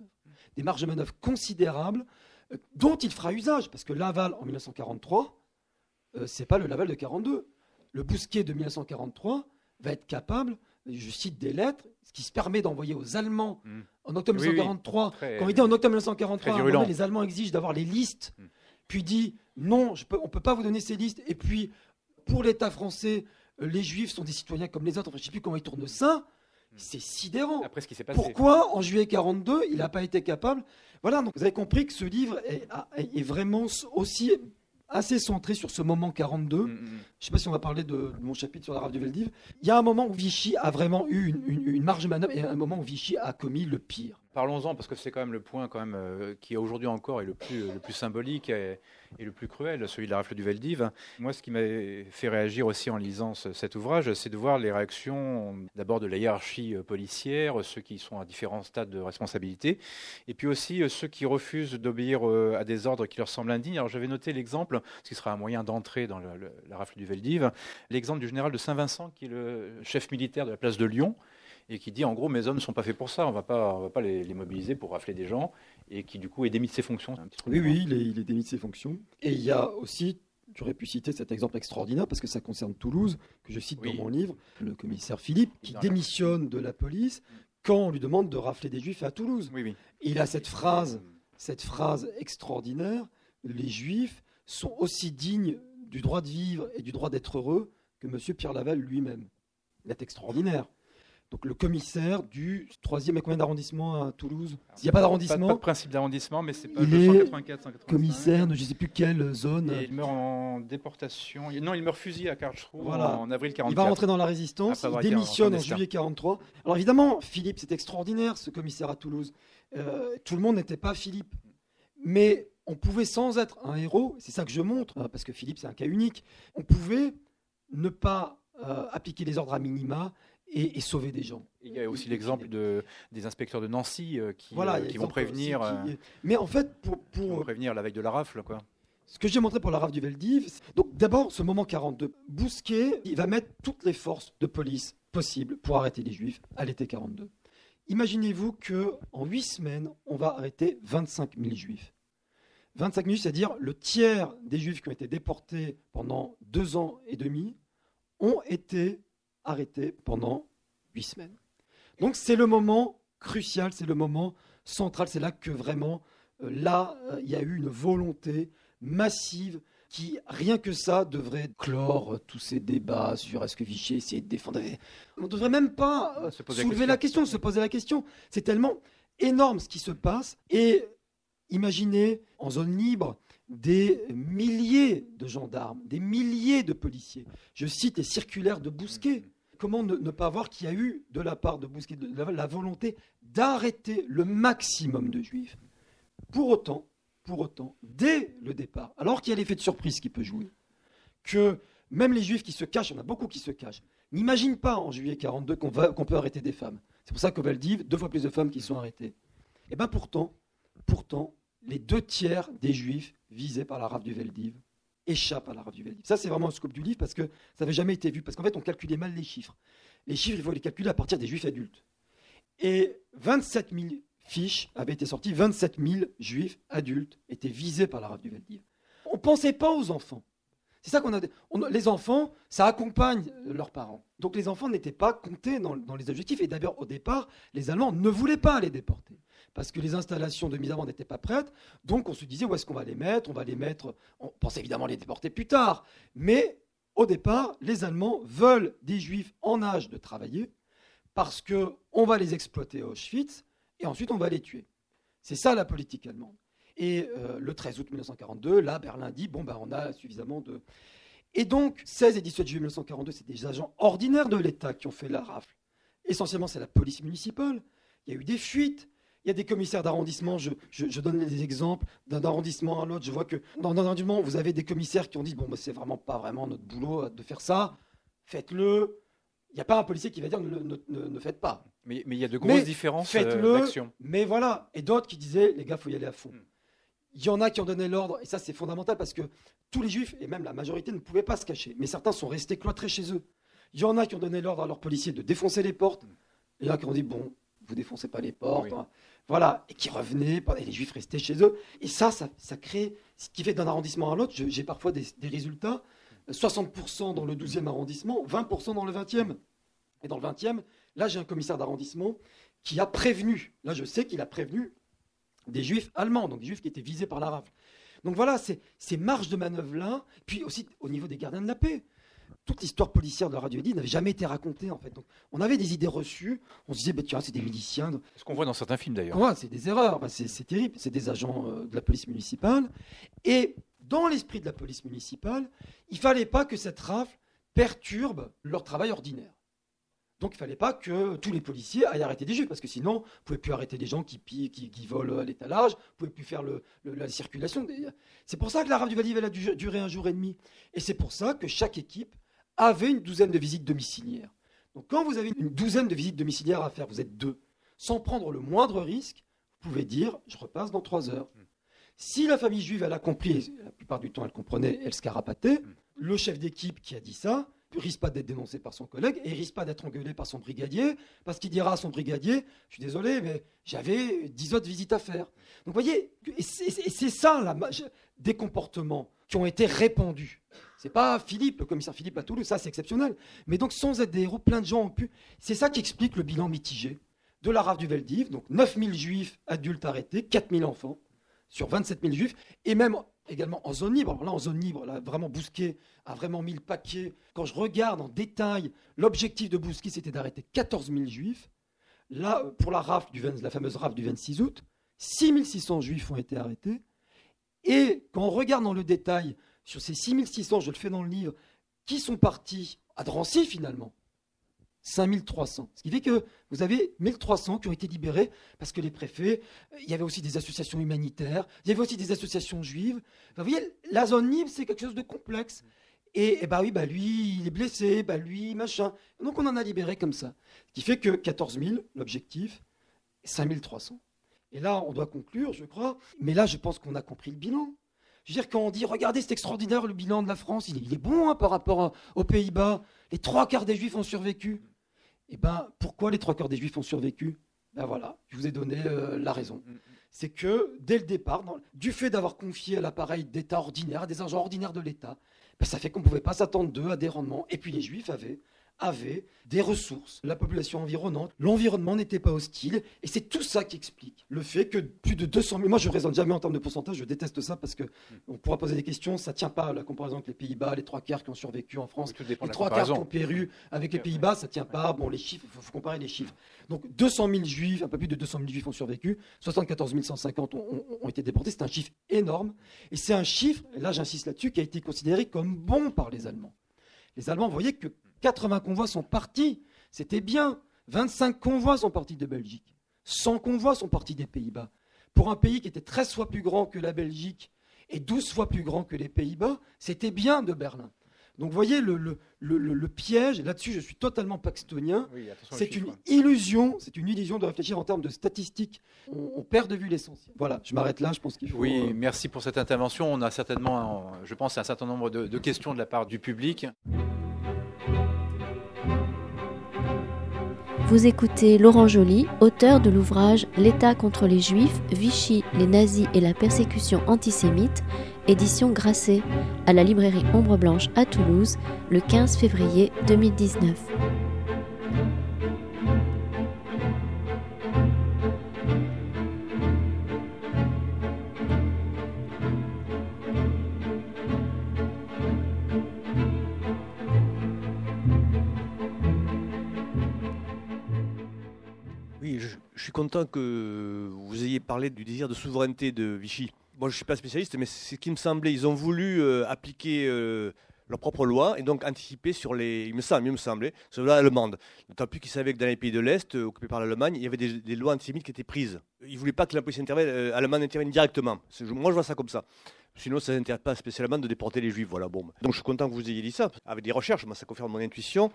des marges de manœuvre considérables euh, dont il fera usage parce que Laval en 1943, euh, c'est pas le Laval de 42. Le Bousquet de 1943 va être capable, je cite des lettres, ce qui se permet d'envoyer aux Allemands Mm. en octobre Oui, oui. 1943 Très- quand il dit en octobre 1943, très à un moment virulent. donné, les Allemands exigent d'avoir les listes, puis dit non, je peux, on ne peut pas vous donner ces listes. Et puis, pour l'État français, euh, les Juifs sont des citoyens comme les autres. Enfin, je ne sais plus comment ils tournent ça. C'est sidérant. Après ce qui s'est passé. Pourquoi, en juillet 42, il n'a pas été capable Voilà, donc vous avez compris que ce livre est, est vraiment aussi assez centré sur ce moment 42. Mm, mm. Je ne sais pas si on va parler de, de mon chapitre sur la rafle du Veldiv. Il y a un moment où Vichy a vraiment eu une, une- une marge de manœuvre et un moment où Vichy a commis le pire. Parlons-en parce que c'est quand même le point quand même euh, qui aujourd'hui encore est le plus symbolique et, le plus cruel, celui de la rafle du Veldiv. Moi, ce qui m'a fait réagir aussi en lisant ce- cet ouvrage, c'est de voir les réactions d'abord de la hiérarchie euh, policière, ceux qui sont à différents stades de responsabilité, et puis aussi euh, ceux qui refusent d'obéir à des ordres qui leur semblent indignes. Alors, j'avais noté l'exemple, ce qui sera un moyen d'entrer dans la rafle du Veldiv, l'exemple du général de Saint-Vincent, qui est le chef militaire de la place de Lyon et qui dit en gros mes hommes ne sont pas faits pour ça, on on va pas les, les mobiliser pour rafler des gens, et qui du coup est démis de ses fonctions. Oui, oui, il est, il est démis de ses fonctions. Et il y a aussi, j'aurais pu citer cet exemple extraordinaire parce que ça concerne Toulouse, que je cite Oui. dans mon livre, le commissaire Philippe, qui démissionne de la police quand on lui demande de rafler des juifs à Toulouse. Oui, oui. Et il a cette phrase, cette phrase extraordinaire, les juifs sont aussi dignes du droit de vivre et du droit d'être heureux que M. Pierre Laval lui-même. Il est extraordinaire. Donc le commissaire du 3e et combien d'arrondissement à Toulouse Il n'y a pas d'arrondissement pas de principe d'arrondissement, mais c'est pas Il est 284, 185. Commissaire de je ne sais plus quelle zone. Et il meurt en déportation. Non, il meurt fusillé à Karlsruhe Voilà. en avril 44. Il va rentrer dans la résistance, il en démissionne en juillet 43. Alors évidemment, Philippe, c'est extraordinaire ce commissaire à Toulouse. Euh, tout le monde n'était pas Philippe. Mais on pouvait, sans être un héros, c'est ça que je montre, euh, parce que Philippe c'est un cas unique, on pouvait ne pas euh, appliquer les ordres à minima et, et sauver des gens. Il y a aussi l'exemple de, des inspecteurs de Nancy euh, qui, Voilà, euh, qui vont aussi prévenir, euh, qui- Mais en fait, pour, prévenir la veille de la rafle. Quoi. ce que j'ai montré pour la rafle du Veldiv, donc d'abord ce moment 42, Bousquet, il va mettre toutes les forces de police possibles pour arrêter les Juifs à l'été 42. Imaginez-vous que en huit semaines, on va arrêter 25 000 Juifs. 25 000, c'est-à-dire le tiers des Juifs qui ont été déportés pendant deux ans et demi ont été arrêtés pendant huit semaines. Donc c'est le moment crucial, c'est le moment central, c'est là que vraiment, euh, là, euh, il y a eu une volonté massive qui, rien que ça, devrait clore tous ces débats sur est-ce que Vichy essayait de défendre. On ne devrait même pas euh, Se poser la soulever la question, se poser la question. C'est tellement énorme ce qui se passe. Et imaginez en zone libre des milliers de gendarmes, des milliers de policiers. Je cite les circulaires de Bousquet. Comment ne, pas voir qu'il y a eu de la part de Bousquet la, volonté d'arrêter le maximum de juifs. Pour autant, pour autant, dès le départ, alors qu'il y a l'effet de surprise qui peut jouer, que même les juifs qui se cachent, il y en a beaucoup qui se cachent, n'imaginent pas en juillet 42 qu'on peut arrêter des femmes. C'est pour ça qu'au Valdiv, deux fois plus de femmes qui sont arrêtées. Et bien pourtant, pourtant, les deux tiers des juifs visés par la rafle du Veldiv échappent à la rafle du Veldiv. Ça, c'est vraiment le scope du livre parce que ça n'avait jamais été vu. Parce qu'en fait, on calculait mal les chiffres. Les chiffres, il faut les calculer à partir des juifs adultes. Et 27 000 fiches avaient été sorties, 27 000 juifs adultes étaient visés par la rafle du Veldiv. On ne pensait pas aux enfants. C'est ça qu'on a. on- les enfants, ça accompagne leurs parents. Donc les enfants n'étaient pas comptés dans, dans les objectifs. Et d'ailleurs, au départ, les Allemands ne voulaient pas les déporter. Parce que les installations de mise à mort n'étaient pas prêtes. Donc on se disait, où est-ce qu'on va les mettre? On va les mettre. On pensait évidemment les déporter plus tard. Mais au départ, les Allemands veulent des Juifs en âge de travailler parce que on va les exploiter à Auschwitz et ensuite on va les tuer. C'est ça la politique allemande. Et euh, le 13 août 1942, là, Berlin dit bon, ben, on a suffisamment de. Et donc, 16 et 17 juillet 1942, c'est des agents ordinaires de l'État qui ont fait la rafle. Essentiellement, c'est la police municipale. Il y a eu des fuites. Il y a des commissaires d'arrondissement. Je, je- je donne des exemples d'un arrondissement à l'autre. Je vois que dans un arrondissement, vous avez des commissaires qui ont dit bon, ben, c'est vraiment pas vraiment notre boulot euh, de faire ça. Faites-le. Il n'y a pas un policier qui va dire ne, ne- ne- ne faites pas. Mais, mais il y a de Mais grosses différences euh, d'action. Mais voilà. Et d'autres qui disaient, les gars, faut y aller à fond. Il y en a qui ont donné l'ordre, et ça c'est fondamental parce que tous les juifs, et même la majorité, ne pouvaient pas se cacher. Mais certains sont restés cloîtrés chez eux. Il y en a qui ont donné l'ordre à leurs policiers de défoncer les portes. Et a qui ont dit, bon, vous défoncez pas les portes. Oui. hein. Voilà. Et qui revenaient, et les juifs restaient chez eux. Et ça, ça, ça crée, ce qui fait d'un arrondissement à l'autre, j'ai parfois des, des résultats, 60% dans le 12e arrondissement, 20% dans le 20e. Et dans le 20e, là j'ai un commissaire d'arrondissement qui a prévenu, là je sais qu'il a prévenu des juifs allemands, donc des juifs qui étaient visés par la rafle. Donc voilà, c'est ces marges de manœuvre-là, puis aussi au niveau des gardiens de la paix. Toute l'histoire policière de la radio Eddy n'avait jamais été racontée en fait. Donc on avait des idées reçues, on se disait, bah, tiens, c'est des miliciens, Ce qu'on voit dans certains films d'ailleurs. Ouais, c'est des erreurs, Bah, c'est terrible, c'est des agents euh, de la police municipale. Et dans l'esprit de la police municipale, il fallait pas que cette rafle perturbe leur travail ordinaire. Donc il fallait pas que tous les policiers aillent arrêter des juifs, parce que sinon, vous pouvez plus arrêter des gens qui pillent, qui, volent à l'étalage, vous pouvez plus faire le- la circulation. C'est pour ça que la rafle du Valdiv, elle a duré un jour et demi. Et c'est pour ça que chaque équipe avait une douzaine de visites domiciliaires. Donc quand vous avez une douzaine de visites domiciliaires à faire, vous êtes deux, sans prendre le moindre risque, vous pouvez dire je repasse dans trois heures. Si la famille juive, elle a compris, la plupart du temps elle comprenait, elle se carapatait, le chef d'équipe qui a dit ça risque pas d'être dénoncé par son collègue et risque pas d'être engueulé par son brigadier parce qu'il dira à son brigadier je suis désolé mais j'avais dix autres visites à faire. Donc vous voyez, c'est ça la, des comportements qui ont été répandus. C'est pas Philippe, le commissaire Philippe à Toulouse, ça c'est exceptionnel. Mais donc sans être des héros, plein de gens ont pu. C'est ça qui explique le bilan mitigé de la rafle du Veldiv. Donc 9000 juifs adultes arrêtés, 4000 enfants sur 27 000 juifs, et même également en zone libre. Alors là, en zone libre, là, vraiment Bousquet a vraiment mis le paquet. Quand je regarde en détail, l'objectif de Bousquet, c'était d'arrêter 14 000 juifs. Là, pour la rafle, du 20 la fameuse rafle du 26 août, 6 600 juifs ont été arrêtés. Et quand on regarde dans le détail sur ces 6 600, je le fais dans le livre, qui sont partis à Drancy finalement 5300. Ce qui fait que vous avez 1300 qui ont été libérés parce que les préfets, euh, il y avait aussi des associations humanitaires, il y avait aussi des associations juives. Vous voyez, la zone libre, c'est quelque chose de complexe. Et, bah oui, bah lui, il est blessé, bah lui, machin. Donc on en a libéré comme ça. Ce qui fait que 14 000, l'objectif, 5300. Et là, on doit conclure, je crois. Mais là, je pense qu'on a compris le bilan. Je veux dire, quand on dit, regardez, c'est extraordinaire le bilan de la France, il est, bon hein, par rapport à- aux Pays-Bas. Les trois quarts des Juifs ont survécu. Eh ben, pourquoi les trois quarts des Juifs ont survécu? Ben voilà, je vous ai donné euh, la raison. C'est que dès le départ, dans- du fait d'avoir confié à l'appareil d'État ordinaire, à des agents ordinaires de l'État, ben, ça fait qu'on ne pouvait pas s'attendre d'eux à des rendements. Et puis les Juifs avaient avait des ressources, la population environnante, l'environnement n'était pas hostile, et c'est tout ça qui explique le fait que plus de 200 000, moi je ne raisonne jamais en termes de pourcentage, je déteste ça parce que on pourra poser des questions, ça ne tient pas la comparaison avec les Pays-Bas, les trois quarts qui ont survécu en France, les trois quarts qui ont péru avec les Pays-Bas, ça ne tient pas, bon les chiffres, il faut, comparer les chiffres. Donc 200 000 juifs, un peu plus de 200 000 juifs ont survécu, 74 150 ont, ont été déportés, c'est un chiffre énorme, et c'est un chiffre, et là j'insiste là-dessus, qui a été considéré comme bon par les Allemands. Les Allemands voyaient que 80 convois sont partis. C'était bien. 25 convois sont partis de Belgique. 100 convois sont partis des Pays-Bas. Pour un pays qui était 13 fois plus grand que la Belgique et 12 fois plus grand que les Pays-Bas, c'était bien de Berlin. Donc vous voyez le, le, piège, là-dessus je suis totalement paxtonien, c'est une illusion, c'est une illusion de réfléchir en termes de statistiques, on, perd de vue l'essentiel. Voilà, je m'arrête là, je pense qu'il faut... Oui, euh, merci pour cette intervention, on a certainement, je pense, un certain nombre de questions de la part du public. Vous écoutez Laurent Joly, auteur de l'ouvrage L'État contre les Juifs, Vichy, les nazis et la persécution antisémite, édition Grasset, à la librairie Ombre Blanche à Toulouse, le 15 février 2019. Content que vous ayez parlé du désir de souveraineté de Vichy. Moi, je ne suis pas spécialiste, mais c'est ce qui me semblait. Ils ont voulu euh, appliquer euh, leur propre loi et donc anticiper sur les, il me semble, il me semblait, sur la allemande. D'autant plus qu'ils savaient que dans les pays de l'Est, euh, occupés par l'Allemagne, il y avait des, lois antisémites qui étaient prises. Ils ne voulaient pas que la police allemande intervienne directement. Moi, je vois ça comme ça. Sinon, ça n'intéresse pas spécialement de déporter les juifs. Voilà, bon. Donc, je suis content que vous ayez dit ça. Avec des recherches, moi, ça confirme mon intuition.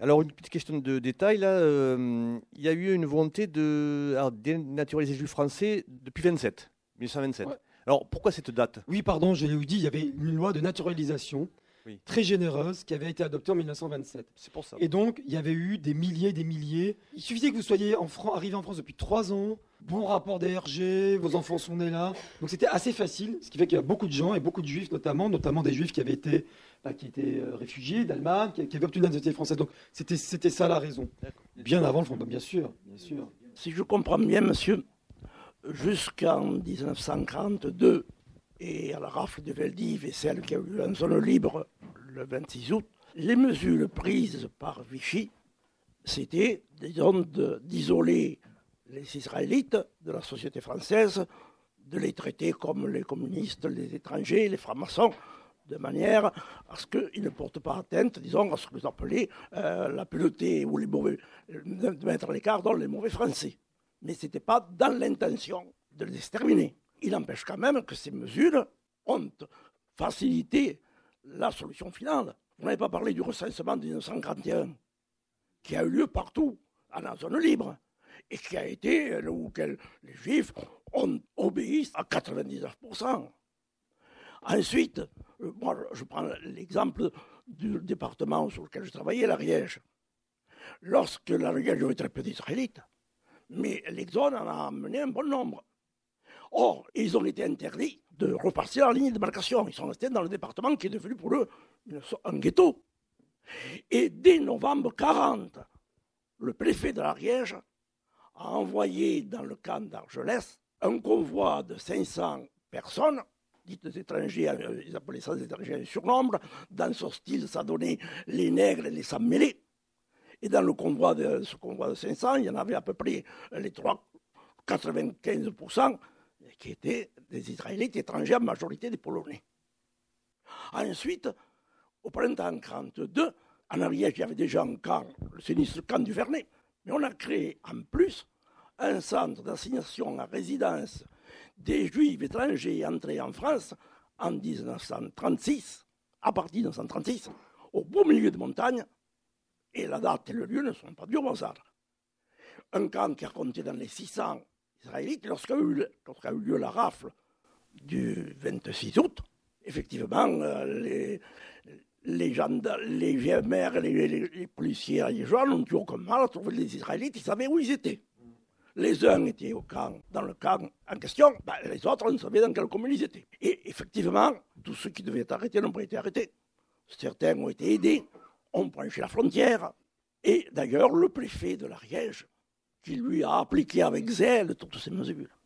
Alors, une petite question de détail, là. Euh, il y a eu une volonté de dénaturaliser les juifs français depuis 27, 1927. Alors, pourquoi cette date? Oui, pardon, je l'ai dit, il y avait une loi de naturalisation très généreuse qui avait été adoptée en 1927. C'est pour ça. Et donc, il y avait eu des milliers, des milliers. Il suffisait que vous soyez en arrivé en France depuis trois ans, bon rapport DRG, vos enfants sont nés là. Donc, c'était assez facile, ce qui fait qu'il y a beaucoup de gens, et beaucoup de juifs notamment, notamment des juifs qui avaient été bah, qui étaient euh, réfugiés d'Allemagne, qui, avaient obtenu la nationalité française. Donc, c'était ça la raison. Bien avant le fond, bien sûr, bien sûr. Si je comprends bien, monsieur, jusqu'en 1942, et à la rafle de Veldiv et celle qui a eu en zone libre le 26 août, les mesures prises par Vichy, c'était d'isoler les Israélites de la société française, de les traiter comme les communistes, les étrangers, les francs-maçons, de manière à ce qu'ils ne portent pas atteinte, disons, à ce que vous appelez euh, la peloté ou les mauvais, de mettre l'écart dans les mauvais français. Mais ce n'était pas dans l'intention de les exterminer il empêche quand même que ces mesures ont facilité la solution finale. Vous n'avez pas parlé du recensement de 1941, qui a eu lieu partout, en zone libre, et qui a été où les Juifs ont obéi à 99%. Ensuite, euh, moi, je prends l'exemple du département sur lequel je travaillais, l'Ariège. Lorsque l'Ariège avait très peu d'Israélites, mais l'Exode en a amené un bon nombre. Or, ils ont été interdits de repartir la ligne de démarcation. Ils sont restés dans le département qui est devenu pour eux un ghetto. Et dès novembre 40, le préfet de l'Ariège a envoyé dans le camp d'Argelès un convoi de 500 personnes, dites étrangers, euh, ils appelaient ça des étrangers surnombre. Dans ce style, ça donnait les nègres et les sans mêlés. Et dans le convoi de, ce convoi de 500, il y en avait à peu près les 3, 95% qui étaient des Israélites étrangers, en majorité des Polonais. Ensuite, au printemps 1942, en Ariège, il y avait déjà un camp, le sinistre camp du Vernet, mais on a créé en plus un centre d'assignation à résidence des Juifs étrangers entrés en France en 1936, à partir de 1936, au beau milieu de montagne, et la date et le lieu ne sont pas du au hasard. Un camp qui a compté dans les 600 israélite, lorsqu'a eu, eu, lieu la rafle du 26 août, effectivement, euh, les, les, les GMR, les, les, policiers liégeois n'ont eu aucun mal à trouver les Israélites, ils savaient où ils étaient. Les uns étaient au camp, dans le camp en question, ben, les autres ne savaient dans quelle commune ils étaient. Et effectivement, tous ceux qui devaient être arrêtés n'ont pas été arrêtés. Certains ont été aidés, ont franchi la frontière, Et d'ailleurs, le préfet de l'Ariège, qui lui a appliqué avec zèle toutes ces mesures,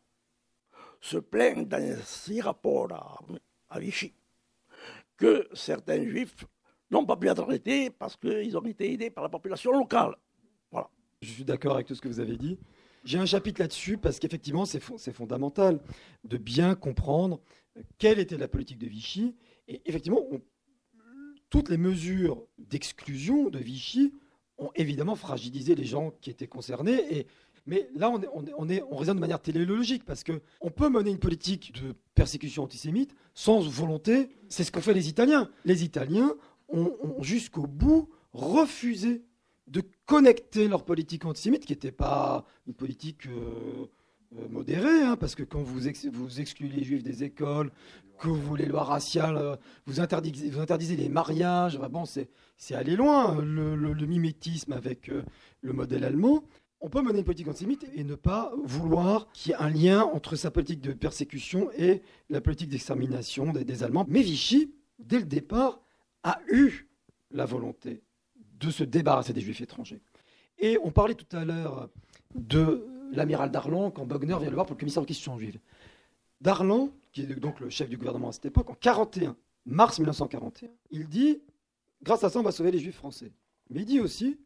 se plaint dans ses rapports à, à Vichy que certains juifs n'ont pas pu être arrêtés parce qu'ils ont été aidés par la population locale. Voilà. Je suis d'accord avec tout ce que vous avez dit. J'ai un chapitre là-dessus parce qu'effectivement, c'est fondamental de bien comprendre quelle était la politique de Vichy. Et effectivement, toutes les mesures d'exclusion de Vichy ont évidemment fragilisé les gens qui étaient concernés. Et, mais là, on, on, est, on raisonne de manière téléologique parce qu'on peut mener une politique de persécution antisémite sans volonté. C'est ce qu'ont fait les Italiens. Les Italiens ont, jusqu'au bout refusé de connecter leur politique antisémite, qui n'était pas une politique euh, euh, modérée, hein, parce que quand vous, vous, excluez les juifs des écoles, que vous les lois raciales, euh, vous, interdisez, vous interdisez les mariages, bon, c'est aller loin, le, mimétisme avec le modèle allemand. On peut mener une politique antisémite et ne pas vouloir qu'il y ait un lien entre sa politique de persécution et la politique d'extermination des, Allemands. Mais Vichy, dès le départ, a eu la volonté de se débarrasser des juifs étrangers. Et on parlait tout à l'heure de l'amiral Darlan quand Bogner vient le voir pour le commissaire en question juive. Darlan, qui est donc le chef du gouvernement à cette époque, en 41, mars 1941, il dit grâce à ça, on va sauver les juifs français. Mais il dit aussi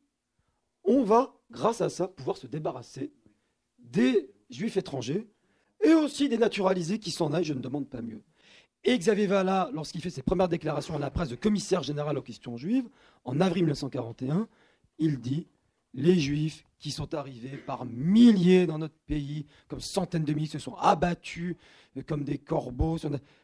on va, grâce à ça, pouvoir se débarrasser des juifs étrangers et aussi des naturalisés qui s'en aillent, je ne demande pas mieux. Et Xavier Vallat, lorsqu'il fait ses premières déclarations à la presse de commissaire général aux questions juives, en avril 1941, il dit les juifs qui sont arrivés par milliers dans notre pays, comme centaines de milliers se sont abattus euh, comme des corbeaux,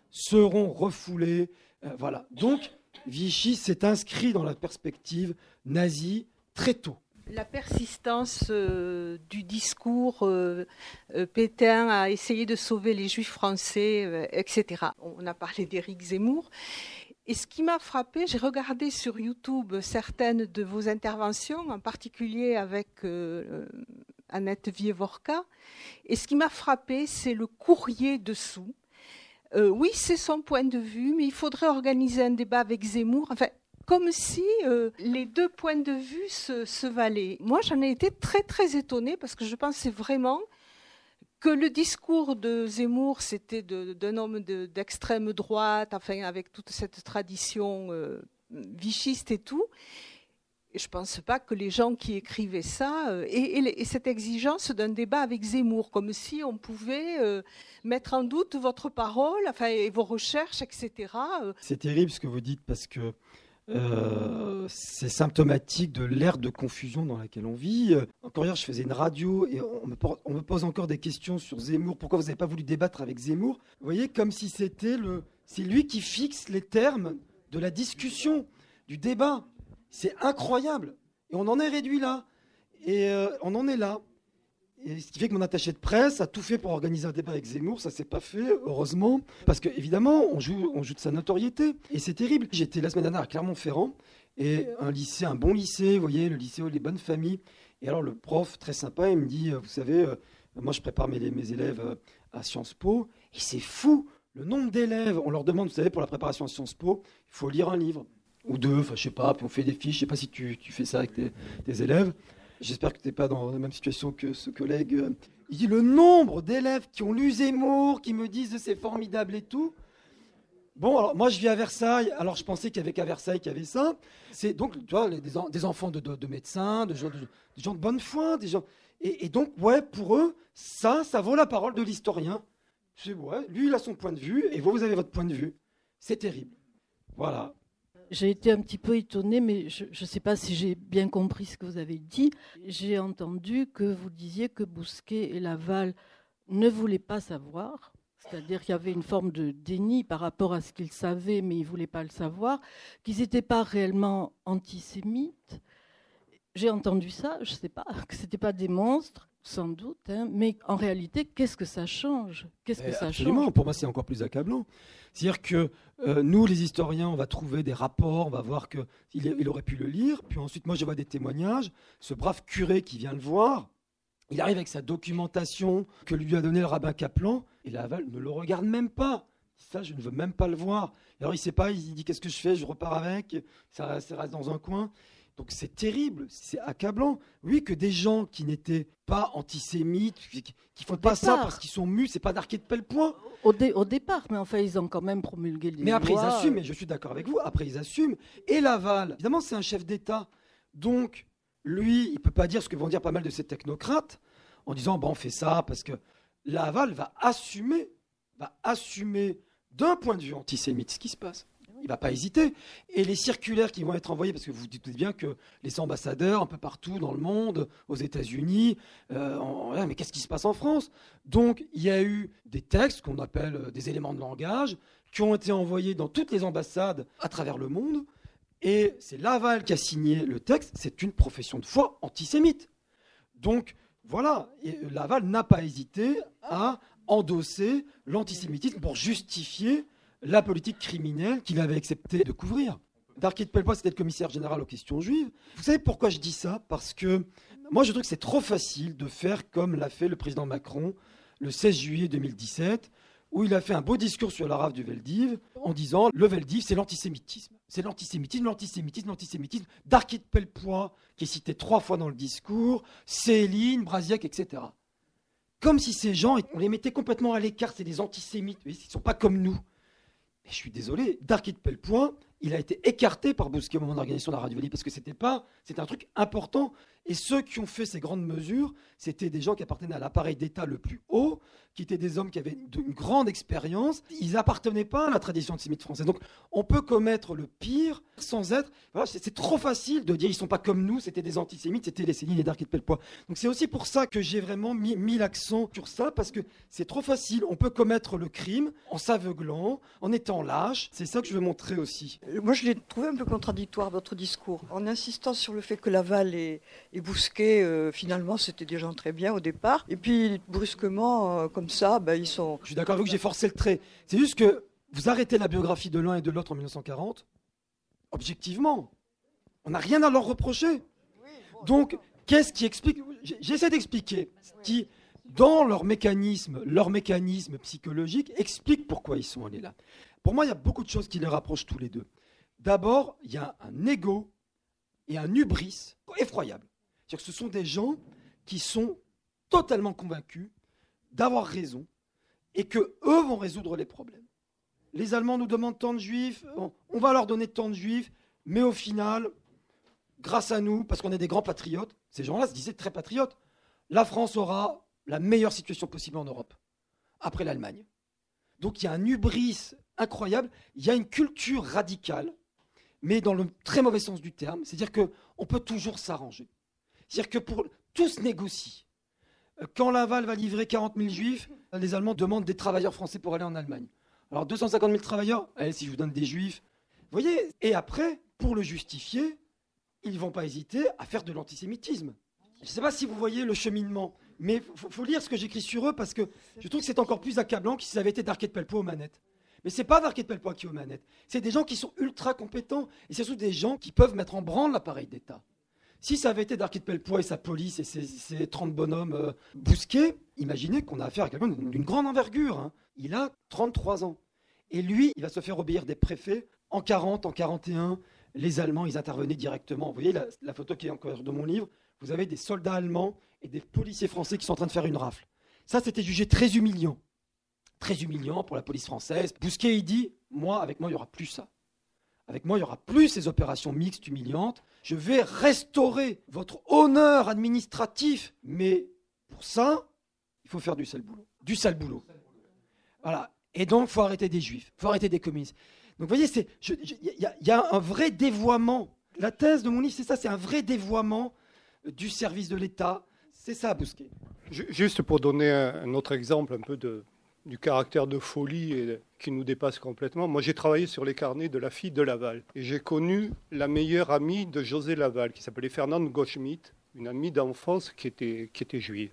seront refoulés. Euh, voilà. Donc, Vichy s'est inscrit dans la perspective nazie très tôt la persistance euh, du discours euh, euh, Pétain a essayé de sauver les juifs français, etc. On a parlé d'Éric Zemmour. Et ce qui m'a frappé, j'ai regardé sur YouTube certaines de vos interventions, en particulier avec Annette Vievorka. Et ce qui m'a frappé, c'est le courrier dessous. Oui, c'est son point de vue, mais il faudrait organiser un débat avec Zemmour. Comme si euh, les deux points de vue se, valaient. Moi, j'en ai été très, très étonnée parce que je pensais vraiment que le discours de Zemmour, c'était d'un homme d'extrême droite, enfin, avec toute cette tradition euh, vichiste et tout. Je ne pense pas que les gens qui écrivaient ça euh, et, cette exigence d'un débat avec Zemmour, comme si on pouvait mettre en doute votre parole, enfin, et vos recherches, etc. C'est terrible ce que vous dites parce que euh, c'est symptomatique de l'ère de confusion dans laquelle on vit. Encore hier, je faisais une radio et on me, pose encore des questions sur Zemmour. Pourquoi vous n'avez pas voulu débattre avec Zemmour? Vous voyez, comme si c'était le, c'est lui qui fixe les termes de la discussion, du débat. C'est incroyable. Et on en est réduit là. Et euh, on en est là. Et ce qui fait que mon attaché de presse a tout fait pour organiser un débat avec Zemmour. Ça s'est pas fait, heureusement. Parce qu'évidemment, on joue, on joue de sa notoriété. Et c'est terrible. J'étais la semaine dernière à Clermont-Ferrand. Et un lycée, un bon lycée, vous voyez, le lycée les bonnes familles. Et alors le prof, très sympa, il me dit, euh, vous savez, euh, moi je prépare mes, élèves à Sciences Po. Et c'est fou, le nombre d'élèves. On leur demande, vous savez, pour la préparation à Sciences Po, il faut lire un livre. Ou deux, enfin je sais pas, puis on fait des fiches. Je sais pas si tu, fais ça avec tes, élèves. J'espère que tu n'es pas dans la même situation que ce collègue. Il dit le nombre d'élèves qui ont lu Zemmour, qui me disent c'est formidable et tout. Bon, alors moi je vis à Versailles, alors je pensais qu'il n'y avait qu'à Versailles qu'il y avait ça. C'est donc, tu vois, des, enfants de, médecins, de gens de, gens de bonne foi, des gens. Et, donc, ouais, pour eux, ça, ça vaut la parole de l'historien. C'est ouais, lui il a son point de vue et vous, vous avez votre point de vue. C'est terrible. Voilà j'ai été un petit peu étonnée, mais je ne sais pas si j'ai bien compris ce que vous avez dit. J'ai entendu que vous disiez que Bousquet et Laval ne voulaient pas savoir, c'est-à-dire qu'il y avait une forme de déni par rapport à ce qu'ils savaient, mais ils ne voulaient pas le savoir, qu'ils n'étaient pas réellement antisémites. J'ai entendu ça, je ne sais pas, *laughs* que ce n'étaient pas des monstres, sans doute, hein, mais en réalité, qu'est-ce que ça change? Qu'est-ce que ça absolument. change? Pour moi, c'est encore plus accablant. C'est-à-dire que euh, nous, les historiens, on va trouver des rapports, on va voir qu'il il aurait pu le lire. Puis ensuite, moi, je vois des témoignages. Ce brave curé qui vient le voir, il arrive avec sa documentation que lui a donné le rabbin Kaplan, et Laval ne le regarde même pas. Ça, je ne veux même pas le voir. Alors, il ne sait pas, il dit Qu'est-ce que je fais? Je repars avec, ça, ça reste dans un coin. Donc c'est terrible, c'est accablant. Oui, que des gens qui n'étaient pas antisémites, qui, font Au pas ça parce qu'ils sont mus, c'est pas d'arquer de pelle point. Au, dé- au départ, mais enfin, ils ont quand même promulgué les Mais après, ils assument, et je suis d'accord avec vous, après, ils assument. Et Laval, évidemment, c'est un chef d'État. Donc, lui, il peut pas dire ce que vont dire pas mal de ces technocrates en disant, bon, on fait ça parce que Laval va assumer, va assumer d'un point de vue antisémite ce qui se passe. Il va pas hésiter. Et les circulaires qui vont être envoyés, parce que vous dites bien que les ambassadeurs un peu partout dans le monde, aux États-Unis, euh, mais qu'est-ce qui se passe en France? Donc, il y a eu des textes qu'on appelle euh, des éléments de langage qui ont été envoyés dans toutes les ambassades à travers le monde. Et c'est Laval qui a signé le texte. C'est une profession de foi antisémite. Donc, voilà. Laval n'a pas hésité à endosser l'antisémitisme pour justifier la politique criminelle qu'il avait accepté de couvrir. Darky de Pellepoix, c'était le commissaire général aux questions juives. Vous savez pourquoi je dis ça? Parce que moi, je trouve que c'est trop facile de faire comme l'a fait le président Macron le 16 juillet 2017, où il a fait un beau discours sur la rave du Veldiv en disant le Veldiv, c'est l'antisémitisme. C'est l'antisémitisme, l'antisémitisme, l'antisémitisme. Darky de Pellepoix, qui est cité trois fois dans le discours, Céline, Brasiac, etc. Comme si ces gens, on les mettait complètement à l'écart, c'est des antisémites, ils ne sont pas comme nous. Je suis désolé, Darky de Pellepoix, il a été écarté par Bousquet au moment de l'organisation de la radio Veldiv parce que c'était pas, c'était un truc important. Et ceux qui ont fait ces grandes mesures, c'était des gens qui appartenaient à l'appareil d'État le plus haut, qui étaient des hommes qui avaient une, grande expérience. Ils n'appartenaient pas à la tradition antisémite française. Donc, on peut commettre le pire sans être. Voilà, c'est trop facile de dire ils sont pas comme nous, c'était des antisémites, c'était les Céline et Darky de Pellepoix. Donc, c'est aussi pour ça que j'ai vraiment mis, l'accent sur ça, parce que c'est trop facile. On peut commettre le crime en s'aveuglant, en étant lâche. C'est ça que je veux montrer aussi. Euh, Moi, je l'ai trouvé un peu contradictoire, votre discours. En insistant sur le fait que Laval et, et Bousquet, euh, finalement, c'était des gens très bien au départ. Et puis, brusquement, euh, comme ça, ben, ils sont. Je suis d'accord avec vous j'ai forcé le trait. C'est juste que vous arrêtez la biographie de l'un et de l'autre en 1940. Objectivement, on n'a rien à leur reprocher. Donc, qu'est-ce qui explique J'essaie d'expliquer ce qui, dans leur mécanisme, leur mécanisme psychologique, explique pourquoi ils sont allés là. Pour moi, il y a beaucoup de choses qui les rapprochent tous les deux. D'abord, il y a un ego et un hubris effroyable. Que ce sont des gens qui sont totalement convaincus d'avoir raison et que eux vont résoudre les problèmes. Les Allemands nous demandent tant de juifs, on- on va leur donner tant de juifs, mais au final, grâce à nous, parce qu'on est des grands patriotes, ces gens-là se disaient très patriotes, la France aura la meilleure situation possible en Europe, après l'Allemagne. Donc il y a un hubris incroyable, il y a une culture radicale, mais dans le très mauvais sens du terme, c'est-à-dire qu'on peut toujours s'arranger. C'est-à-dire que pour tout se négocie. Euh, Quand Laval va livrer 40 000 juifs, les Allemands demandent des travailleurs français pour aller en Allemagne. Alors 250 000 travailleurs, allez, si je vous donne des juifs. Vous voyez Et après, pour le justifier, ils ne vont pas hésiter à faire de l'antisémitisme. Je ne sais pas si vous voyez le cheminement, mais il faut, lire ce que j'écris sur eux parce que je trouve que c'est encore plus accablant que si ça avait été Darquet de Pellepoix aux manettes. Mais c'est pas Darquet de Pellepoix qui est aux manettes. C'est des gens qui sont ultra compétents et c'est surtout des gens qui peuvent mettre en branle l'appareil d'État. Si ça avait été Darky de Pellepoix et sa police et ses, ses 30 bonhommes euh, bousqués, imaginez qu'on a affaire à quelqu'un d'une grande envergure. hein. Il a 33 ans. Et lui, il va se faire obéir des préfets. En 40, en 41, les Allemands, ils intervenaient directement. Vous voyez la, la photo qui est encore de mon livre? Vous avez des soldats allemands et des policiers français qui sont en train de faire une rafle. Ça, c'était jugé très humiliant. Très humiliant pour la police française. Bousquet, il dit, moi, avec moi, il n'y aura plus ça. Avec moi, il n'y aura plus ces opérations mixtes humiliantes. Je vais restaurer votre honneur administratif. Mais pour ça, il faut faire du sale boulot. Du sale boulot. Voilà. Et donc, il faut arrêter des juifs. Il faut arrêter des communistes. Donc, vous voyez, il y, y a un vrai dévoiement. La thèse de mon livre, c'est ça, c'est un vrai dévoiement du service de l'État. C'est ça, Bousquet. Ju- Juste pour donner un autre exemple un peu de, du caractère de folie qui nous dépasse complètement, moi j'ai travaillé sur les carnets de la fille de Laval et j'ai connu la meilleure amie de José Laval qui s'appelait Fernande Goldschmidt, une amie d'enfance qui était, qui était juive.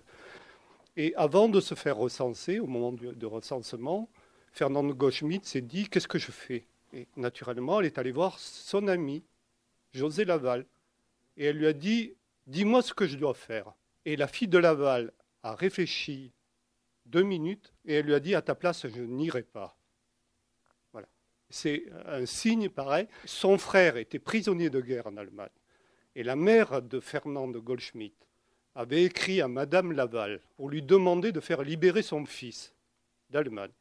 Et avant de se faire recenser, au moment du, de recensement, Fernande Goldschmidt s'est dit qu'est-ce que je fais? Et naturellement, elle est allée voir son ami, José Laval, et elle lui a dit dis-moi ce que je dois faire. Et la fille de Laval a réfléchi deux minutes et elle lui a dit à ta place, je n'irai pas. Voilà. C'est un signe pareil. Son frère était prisonnier de guerre en Allemagne. Et la mère de Fernand de Goldschmidt avait écrit à Madame Laval pour lui demander de faire libérer son fils d'Allemagne.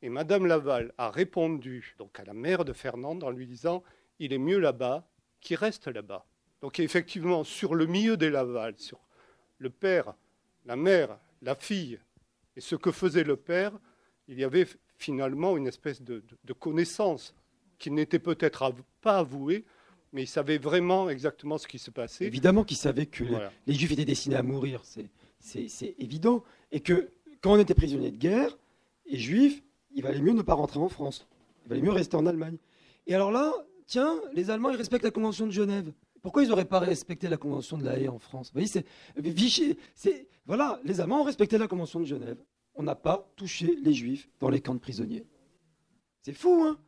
Et Madame Laval a répondu donc à la mère de Fernand en lui disant Il est mieux là-bas qu'il reste là-bas. Donc effectivement, sur le milieu des Laval, sur le père, la mère, la fille, et ce que faisait le père, il y avait finalement une espèce de, connaissance qui n'était peut-être pas avouée, mais il savait vraiment exactement ce qui se passait. Évidemment qu'il savait que les, Juifs étaient destinés à mourir, c'est évident, et que quand on était prisonnier de guerre et juif, il valait mieux ne pas rentrer en France, il valait mieux rester en Allemagne. Et alors là, tiens, les Allemands, ils respectent la Convention de Genève. Pourquoi ils n'auraient pas respecté la Convention de la Haye en France? Vous voyez, c'est Vichy. Voilà, les Allemands ont respecté la Convention de Genève. On n'a pas touché les Juifs dans les camps de prisonniers. C'est fou, hein?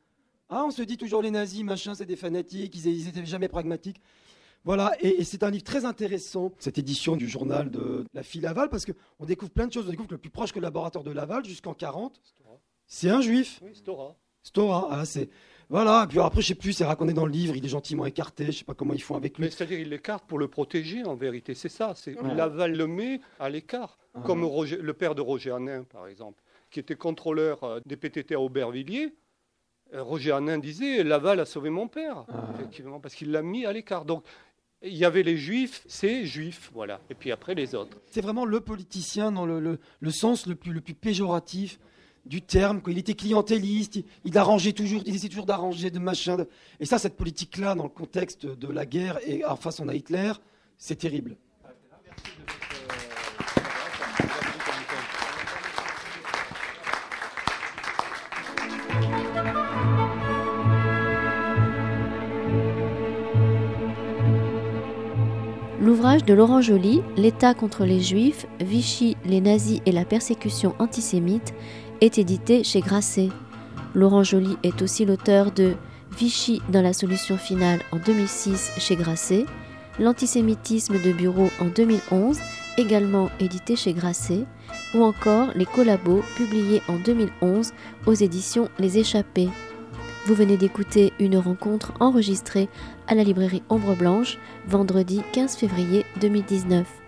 Ah, On se dit toujours les nazis, machin, c'est des fanatiques, ils n'étaient jamais pragmatiques. Voilà, et, c'est un livre très intéressant, cette édition du journal de la fille Laval, parce qu'on découvre plein de choses. On découvre que le plus proche collaborateur de Laval, jusqu'en 40, c'est un juif. Oui, Stora. Stora, ah, c'est voilà, puis après, je sais plus, c'est raconté dans le livre, il est gentiment écarté, je sais pas comment ils font avec lui. Mais c'est-à-dire, il l'écarte pour le protéger, en vérité, c'est ça. C'est Laval le met à l'écart, ah. comme le père de Roger Hanin, par exemple, qui était contrôleur euh, des PTT à Aubervilliers. Euh, Roger Hanin disait Laval a sauvé mon père, ah. effectivement, parce qu'il l'a mis à l'écart. Donc, il y avait les juifs, c'est juifs, voilà. Et puis après, les autres. C'est vraiment le politicien dans le, sens le plus, le plus péjoratif du terme, il était clientéliste, il, arrangeait toujours, il essayait toujours d'arranger de machin. Et ça, cette politique-là, dans le contexte de la guerre et en face on a Hitler, c'est terrible. L'ouvrage de Laurent Joly, L'État contre les Juifs, Vichy, les nazis et la persécution antisémite, est édité chez Grasset. Laurent Joly est aussi l'auteur de Vichy dans la solution finale en 2006 chez Grasset, L'antisémitisme de bureau en 2011, également édité chez Grasset, ou encore Les collabos publiés en 2011 aux éditions Les Échappés. Vous venez d'écouter une rencontre enregistrée à la librairie Ombre Blanche vendredi 15 février 2019.